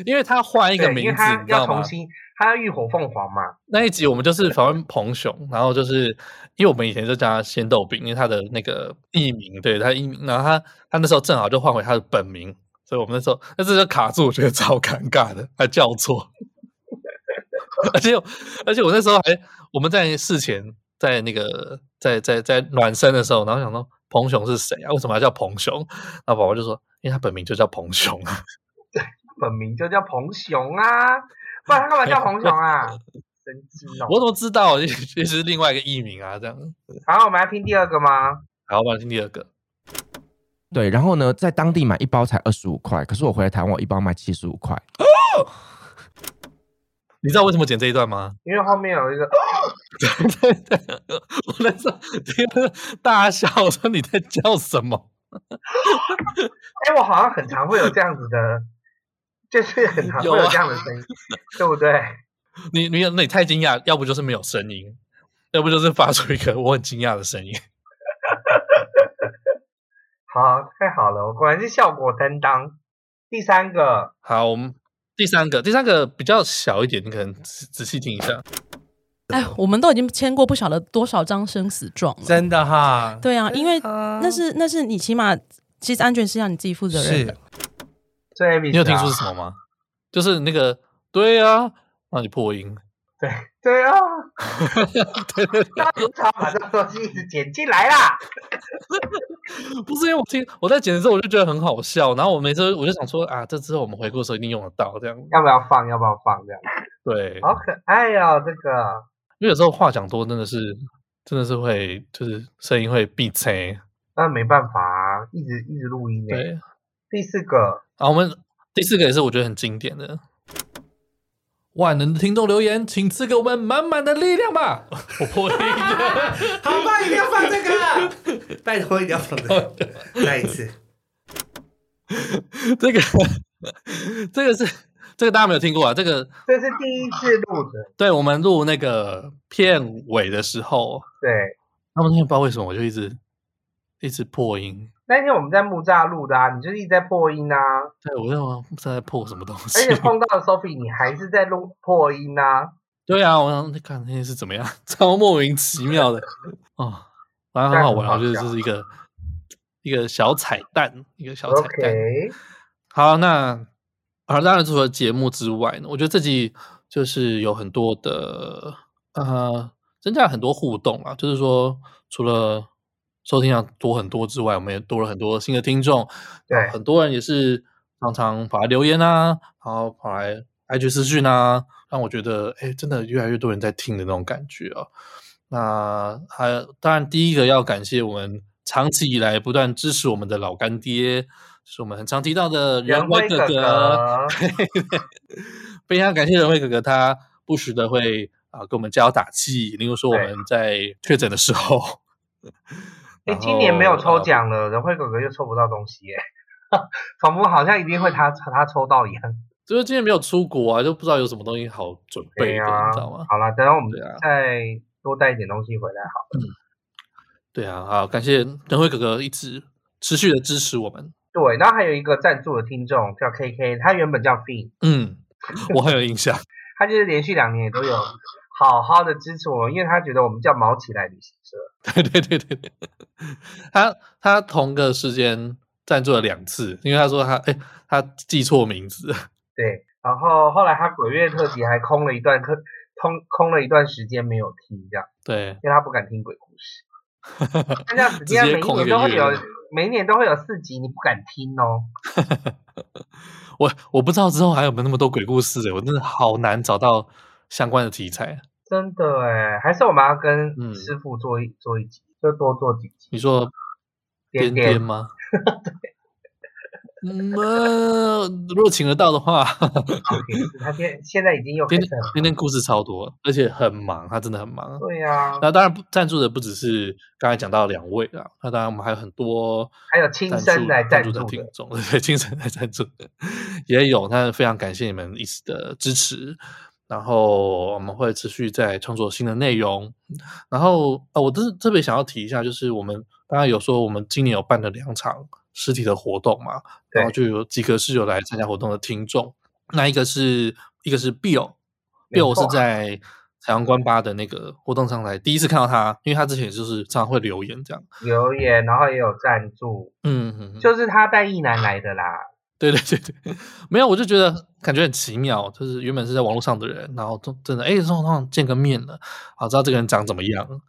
因为他换一个名字，你知道吗？他要浴火凤凰嘛？那一集我们就是访问彭雄，然后就是因为我们以前就叫他仙豆饼，因为他的那个艺名，对他艺名，然后他他那时候正好就换回他的本名，所以我们那时候那这就卡住，我觉得超尴尬的，还叫错，而 且而且我那时候还我们在事前在那个在在在暖身的时候，然后想说彭雄是谁啊？为什么要叫彭雄？然后宝宝就说，因为他本名就叫彭雄啊，对，本名就叫彭雄啊。不然他干嘛叫红熊啊？神经哦！我怎么知道？这是另外一个艺名啊，这样。好，我们来听第二个吗？好，我们来听第二个。对，然后呢，在当地买一包才二十五块，可是我回来台湾，我一包卖七十五块。你知道为什么剪这一段吗？因为后面有一个。对对对，我那时候听了大笑，我说你在叫什么？哎、欸，我好像很常会有这样子的。就是很常会有这样的声音，啊、对不对？你你那你太惊讶，要不就是没有声音，要不就是发出一个我很惊讶的声音。好，太好了，我果然是效果担当。第三个，好，我们第三个，第三个比较小一点，你可能仔仔细听一下。哎，我们都已经签过不晓得多少张生死状了，真的哈。对啊，因为那是那是你起码其实安全是要你自己负责任的。你有听说是什么吗？就是那个，对呀，让你破音。对对啊，对对对，他把这个东西一直剪进来啦。不是因为我听我在剪的时候我就觉得很好笑，然后我每次我就想说啊，这之后我们回顾的时候一定用得到，这样要不要放？要不要放？这样对，好可爱哦，这个。因为有时候话讲多，真的是真的是会就是声音会闭塞。那没办法啊，一直一直录音。对，第四个。啊，我们第四个也是我觉得很经典的。万能的听众留言，请赐给我们满满的力量吧！我破音 了，好吧，一定要放这个，拜托一定要放这个，再一次。这个，这个是这个大家没有听过啊？这个这是第一次录的。对，我们录那个片尾的时候，对，他们那天不知道为什么我就一直一直破音。那天我们在木栅录的啊，你就是一直在破音啊。对，我在木栅在破什么东西？而且碰到了 Sophie，你还是在录破音啊。对啊，我想你看那天是怎么样，超莫名其妙的 哦，反正很好玩，我觉得这是一个一个小彩蛋，一个小彩蛋。Okay. 好，那而当然除了节目之外呢，我觉得这集就是有很多的呃，增加了很多互动啊，就是说除了。收听量多很多之外，我们也多了很多新的听众。对，很多人也是常常跑来留言啊，然后跑来 IG 私讯啊，让我觉得，哎，真的越来越多人在听的那种感觉啊。那还当然，第一个要感谢我们长期以来不断支持我们的老干爹，就是我们很常提到的仁辉哥哥。非常感谢仁辉哥哥，他不时的会啊给我们加油打气，例如说我们在确诊的时候。哎，今年没有抽奖了，仁辉哥哥又抽不到东西，耶，仿佛好像一定会他他抽到一样。就是今年没有出国啊，就不知道有什么东西好准备的，啊、你知道吗？好了，等下我们再多带一点东西回来好了。嗯，对啊，好，感谢仁辉哥哥一直持续的支持我们。对，然后还有一个赞助的听众叫 KK，他原本叫 Fin，嗯，我很有印象，他就是连续两年也都有。好好的支持我们，因为他觉得我们叫毛起来旅行社。对对对对对，他他同个时间赞助了两次，因为他说他哎他记错名字。对，然后后来他鬼月特辑还空了一段课，空空了一段时间没有听，这样。对，因为他不敢听鬼故事。那这样每一年都会有，每一年都会有四集，你不敢听哦。我我不知道之后还有没有那么多鬼故事诶，我真的好难找到相关的题材。真的诶，还是我们要跟师傅做一、嗯、做一集，就多做几集。你说颠颠吗？对。嗯，如果请得到的话，他现现在已经又天天天天故事超多，而且很忙，他真的很忙。对呀、啊，那当然赞助的不只是刚才讲到两位啊，那当然我们还有很多，还有亲身来赞助的听众，对，亲身来赞助的 也有。那非常感谢你们一直的支持，然后我们会持续在创作新的内容。然后啊，我特特别想要提一下，就是我们刚刚有说，我们今年有办了两场。实体的活动嘛，然后就有几个是有来参加活动的听众。那一个是一个是 Bill，Bill 是在彩虹关八的那个活动上来第一次看到他，因为他之前就是常常会留言这样，留言，然后也有赞助，嗯嗯，就是他带艺男来的啦。对对对对，没有，我就觉得感觉很奇妙，就是原本是在网络上的人，然后真真的哎，突然见个面了，啊，知道这个人长怎么样。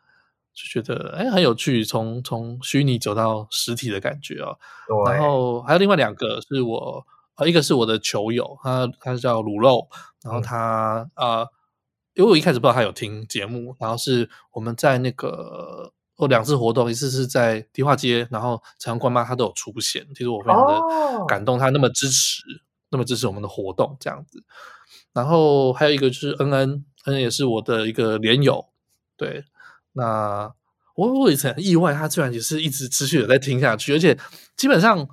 就觉得哎很有趣，从从虚拟走到实体的感觉哦。对。然后还有另外两个是我，呃，一个是我的球友，他他叫卤肉，然后他啊、嗯呃，因为我一开始不知道他有听节目，然后是我们在那个哦两次活动，一次是在迪化街，然后彩虹关八他都有出现，其实我非常的感动，她那么支持，哦、那么支持我们的活动这样子。然后还有一个就是恩恩，恩恩也是我的一个连友，对。那我我也是很意外，他居然也是一直持续的在听下去，而且基本上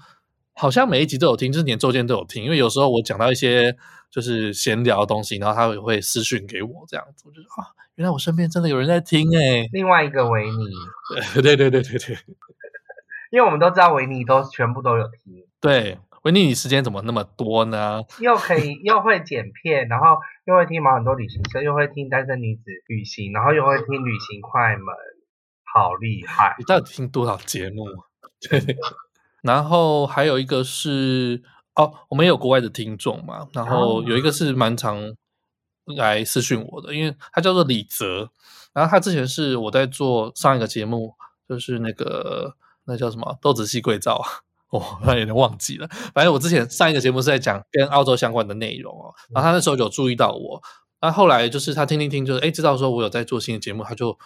好像每一集都有听，就是连周间都有听。因为有时候我讲到一些就是闲聊的东西，然后他也会私讯给我这样子，我就说啊，原来我身边真的有人在听哎、欸。另外一个维尼，对对对对对对，因为我们都知道维尼都全部都有听。对，维尼，你时间怎么那么多呢？又可以又会剪片，然后。又会听毛很多旅行社，又会听单身女子旅行，然后又会听旅行快门，好厉害！你到底听多少节目？对，然后还有一个是哦，我们也有国外的听众嘛，然后有一个是蛮常来私讯我的，因为他叫做李泽，然后他之前是我在做上一个节目，就是那个那叫什么豆子戏贵造。哦，那有点忘记了。反正我之前上一个节目是在讲跟澳洲相关的内容哦，然后他那时候有注意到我，那后来就是他听听听，就是哎，知道说我有在做新的节目，他就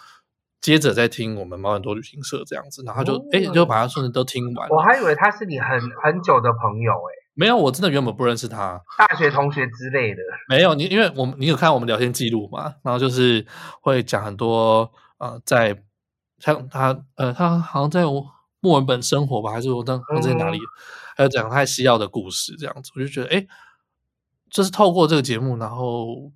接着在听我们毛很多旅行社这样子，然后就哎、哦，就把他顺着都听完。我还以为他是你很很久的朋友哎，没有，我真的原本不认识他，大学同学之类的。没有你，因为我你有看我们聊天记录嘛，然后就是会讲很多呃，在像他呃，他好像在我。墨尔本生活吧，还是我当当在哪里？还有讲他西澳的故事，这样子，我就觉得，哎，就是透过这个节目，然后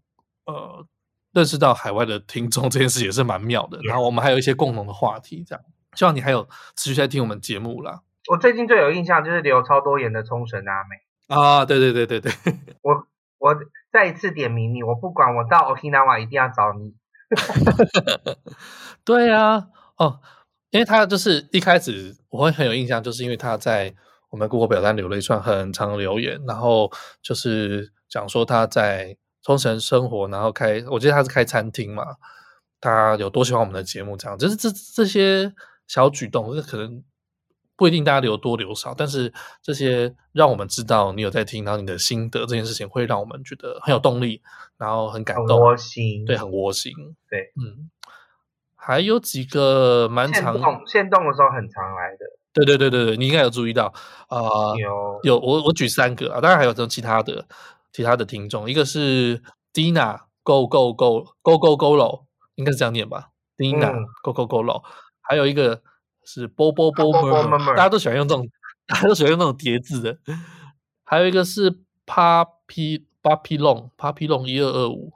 呃，认识到海外的听众这件事也是蛮妙的。然后我们还有一些共同的话题，这样。希望你还有持续在听我们节目啦。我最近最有印象就是留超多言的冲绳阿美啊，对对对对对。我我再一次点名你，我不管，我到 Okinawa 一定要找你。对啊，哦。因为他就是一开始我会很有印象，就是因为他在我们 Google 表单留了一串很长的留言，然后就是讲说他在冲绳生活，然后开，我记得他是开餐厅嘛，他有多喜欢我们的节目，这样，就是这这些小举动，就是可能不一定大家留多留少，但是这些让我们知道你有在听，然后你的心得这件事情，会让我们觉得很有动力，然后很感动，很窝心，对，很窝心，对，嗯。还有几个蛮长，限动的时候很常来的。对对对对对，你应该有注意到啊、呃。有有，我我举三个啊，当然还有这种其他的其他的听众，一个是 Dina Go Go Go Go Go Go Lo，应该是这样念吧？Dina Go Go Go Lo，还有一个是 Bo Bo Bo Murmur，大家都喜欢用这种，大家都喜欢用那种叠字的。还有一个是 Papi Papi Long Papi Long 一二二五，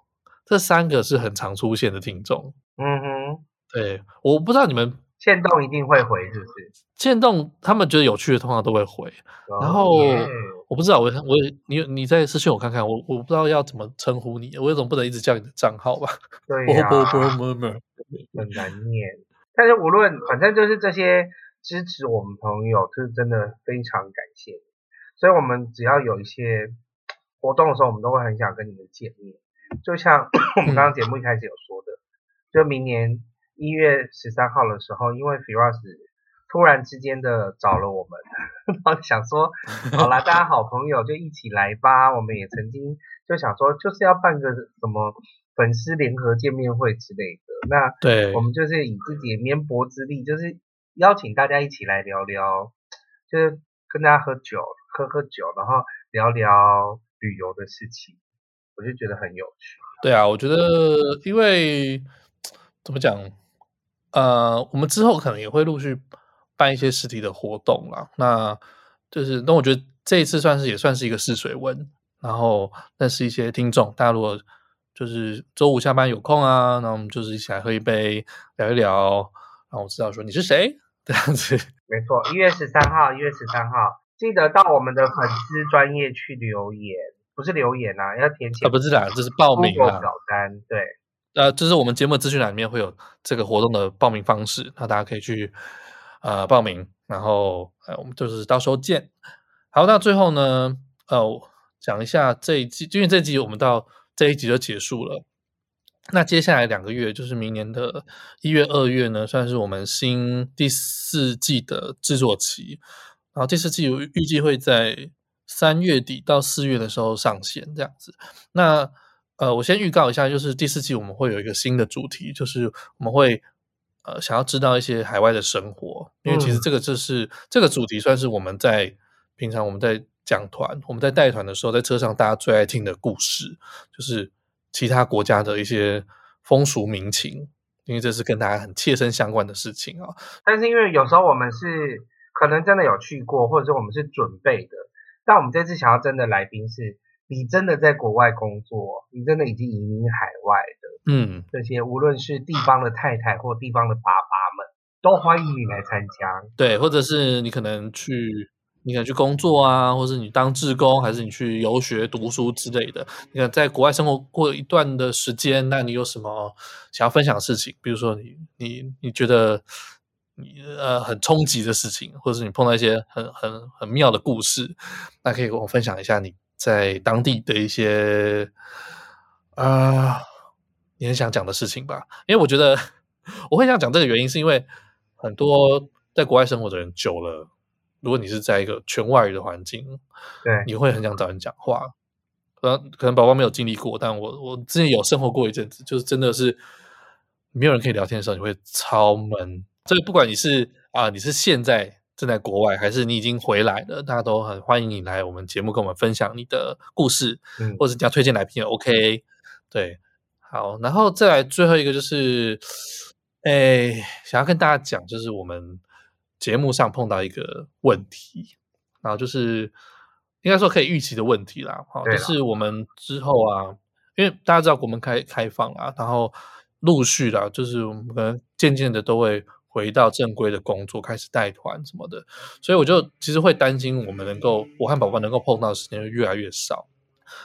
这三个是很常出现的听众。嗯哼。对，我不知道你们限动一定会回，是不是？限动他们觉得有趣的，通常都会回。Oh, 然后 yeah. 我不知道，我我你你再私信我看看，我我不知道要怎么称呼你，我有种不能一直叫你的账号吧？对呀、啊，很难念。但是无论反正就是这些支持我们朋友，就是真的非常感谢。所以我们只要有一些活动的时候，我们都会很想跟你们见面。就像 我们刚刚节目一开始有说的，就明年一月十三号的时候，因为 Firas 突然之间的找了我们，然后想说，好啦，大家好朋友就一起来吧。我们也曾经就想说，就是要办个什么粉丝联合见面会之类的。那对，我们就是以自己的绵薄之力，就是邀请大家一起来聊聊，就是跟大家喝酒，喝喝酒，然后聊聊旅游的事情，我就觉得很有趣。对啊，我觉得因为怎么讲，呃，我们之后可能也会陆续。办一些实体的活动啦，那就是那我觉得这一次算是也算是一个试水温，然后认识一些听众。大家如果就是周五下班有空啊，那我们就是一起来喝一杯，聊一聊，让我知道说你是谁这样子。没错，一月十三号，一月十三号，记得到我们的粉丝专业去留言，不是留言啊，要填写啊，不是啦，这是报名啦，表单对，呃，就是我们节目资讯栏里面会有这个活动的报名方式，那大家可以去。呃，报名，然后呃，我们就是到时候见。好，那最后呢，呃，讲一下这一季，因为这一季我们到这一集就结束了。那接下来两个月，就是明年的一月、二月呢，算是我们新第四季的制作期。然后第四季预计会在三月底到四月的时候上线，这样子。那呃，我先预告一下，就是第四季我们会有一个新的主题，就是我们会。呃，想要知道一些海外的生活，因为其实这个就是、嗯、这个主题，算是我们在平常我们在讲团、我们在带团的时候，在车上大家最爱听的故事，就是其他国家的一些风俗民情，因为这是跟大家很切身相关的事情啊。但是因为有时候我们是可能真的有去过，或者说我们是准备的，但我们这次想要真的来宾是。你真的在国外工作，你真的已经移民海外的，嗯，这些无论是地方的太太或地方的爸爸们，都欢迎你来参加。对，或者是你可能去，你可能去工作啊，或是你当志工，还是你去游学读书之类的。你看在国外生活过一段的时间，那你有什么想要分享的事情？比如说你你你觉得你呃很冲击的事情，或者是你碰到一些很很很妙的故事，那可以跟我分享一下你。在当地的一些啊、你很想讲的事情吧？因为我觉得 我会想讲这个原因，是因为很多在国外生活的人久了，如果你是在一个全外语的环境，对，你会很想找人讲话。呃，可能宝宝没有经历过，但我我之前有生活过一阵子，就是真的是没有人可以聊天的时候，你会超闷。所以不管你是啊、呃，你是现在。正在国外，还是你已经回来了？大家都很欢迎你来我们节目，跟我们分享你的故事，嗯、或者你要推荐来宾也 OK。对，好，然后再来最后一个就是，哎，想要跟大家讲，就是我们节目上碰到一个问题，然后就是应该说可以预期的问题啦。好，就是我们之后啊，因为大家知道国门开开放啊，然后陆续的，就是我们可能渐渐的都会。回到正规的工作，开始带团什么的，所以我就其实会担心，我们能够，我和宝宝能够碰到的时间会越来越少。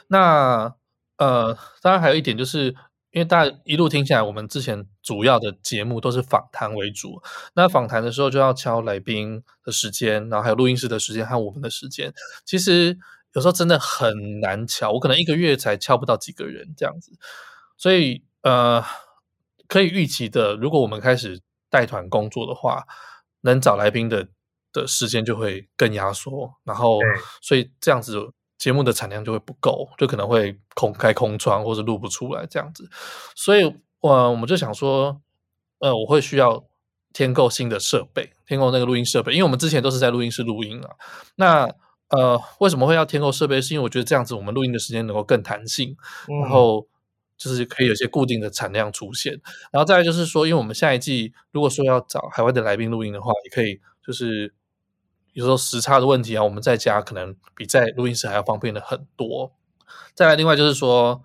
那呃，当然还有一点，就是因为大家一路听起来，我们之前主要的节目都是访谈为主。那访谈的时候就要敲来宾的时间，然后还有录音室的时间和我们的时间。其实有时候真的很难敲，我可能一个月才敲不到几个人这样子。所以呃，可以预期的，如果我们开始。带团工作的话，能找来宾的的时间就会更压缩，然后所以这样子节目的产量就会不够，就可能会空开空窗或者录不出来这样子。所以，呃，我们就想说，呃，我会需要添购新的设备，添购那个录音设备，因为我们之前都是在录音室录音啊。那呃，为什么会要添购设备？是因为我觉得这样子我们录音的时间能够更弹性，嗯、然后。就是可以有些固定的产量出现，然后再来就是说，因为我们下一季如果说要找海外的来宾录音的话，也可以就是有时候时差的问题啊，我们在家可能比在录音室还要方便的很多。再来，另外就是说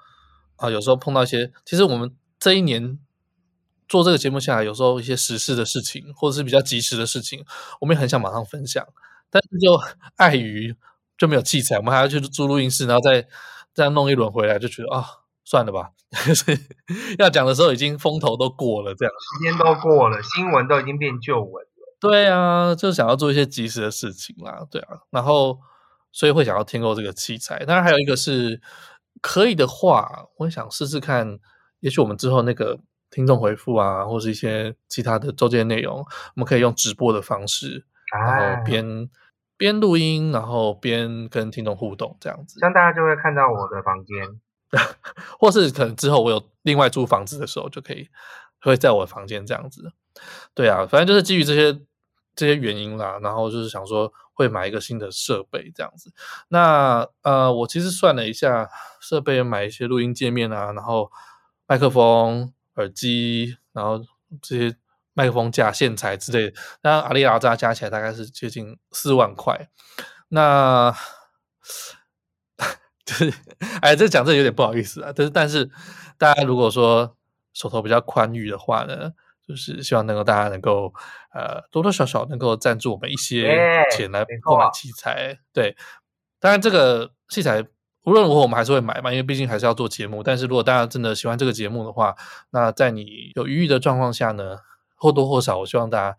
啊，有时候碰到一些，其实我们这一年做这个节目下来，有时候一些时事的事情或者是比较及时的事情，我们也很想马上分享，但是就 碍于就没有器材，我们还要去租录音室，然后再这样弄一轮回来，就觉得啊。算了吧，要讲的时候已经风头都过了，这样时间都过了，新闻都已经变旧闻。对啊，就想要做一些及时的事情啦，对啊，然后所以会想要添购这个器材。当然还有一个是可以的话，我想试试看，也许我们之后那个听众回复啊，或是一些其他的周间内容，我们可以用直播的方式，然后边。啊边录音，然后边跟听众互动，这样子，这样大家就会看到我的房间，或是可能之后我有另外租房子的时候，就可以会在我的房间这样子。对啊，反正就是基于这些这些原因啦，然后就是想说会买一个新的设备这样子。那呃，我其实算了一下，设备买一些录音界面啊，然后麦克风、耳机，然后这些。麦克风架、线材之类的，那阿里阿扎加起来大概是接近四万块。那 就是，哎，这讲这有点不好意思啊。但是，但是大家如果说手头比较宽裕的话呢，就是希望能够大家能够呃多多少少能够赞助我们一些钱来购买器材。对，当然这个器材无论如何我们还是会买嘛，因为毕竟还是要做节目。但是如果大家真的喜欢这个节目的话，那在你有余裕的状况下呢，或多或少，我希望大家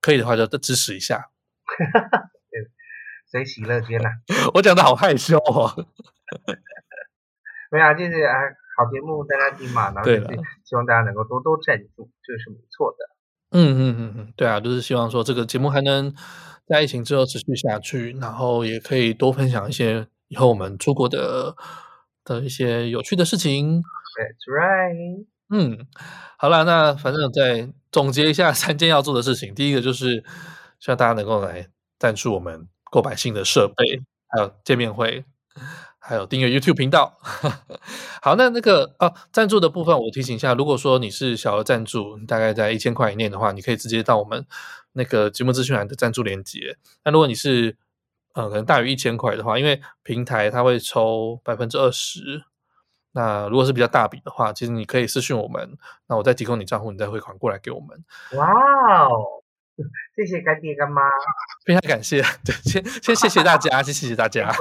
可以的话就支持一下。随喜乐天呐，我讲的好害羞哦。没有啊，就是啊，好节目大家听嘛，然后就是希望大家能够多多赞助，这个是没错的。嗯嗯嗯嗯，对啊，就是希望说这个节目还能在疫情之后持续下去，然后也可以多分享一些以后我们出国的的一些有趣的事情。That's right。嗯，好了，那反正再总结一下三件要做的事情。第一个就是希望大家能够来赞助我们购买新的设备，还有见面会，还有订阅 YouTube 频道。好，那那个啊，赞助的部分我提醒一下，如果说你是小额赞助，大概在一千块以内的话，你可以直接到我们那个节目资讯栏的赞助链接。那如果你是呃可能大于一千块的话，因为平台它会抽百分之二十。那如果是比较大笔的话，其实你可以私讯我们，那我再提供你账户，你再汇款过来给我们。哇哦，谢谢干爹干妈，非常感谢，对，先先谢谢大家，先谢谢大家。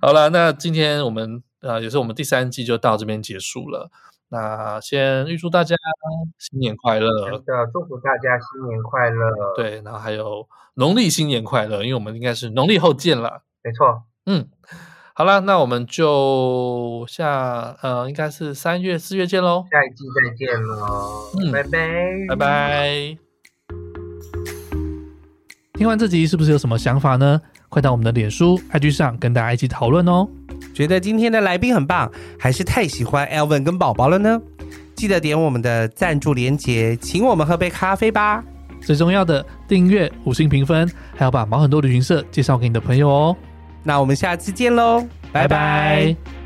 好了，那今天我们呃也是我们第三季就到这边结束了。那先预祝大家新年快乐，真的祝福大家新年快乐。对，然后还有农历新年快乐，因为我们应该是农历后见了。没错，嗯。好了，那我们就下呃，应该是三月四月见喽。下一季再见喽，嗯，拜拜，拜拜。听完这集是不是有什么想法呢？快到我们的脸书、IG 上跟大家一起讨论哦。觉得今天的来宾很棒，还是太喜欢 Elvin 跟宝宝了呢？记得点我们的赞助连结，请我们喝杯咖啡吧。最重要的，订阅、五星评分，还要把毛很多旅行社介绍给你的朋友哦。那我们下次见喽，拜拜。拜拜。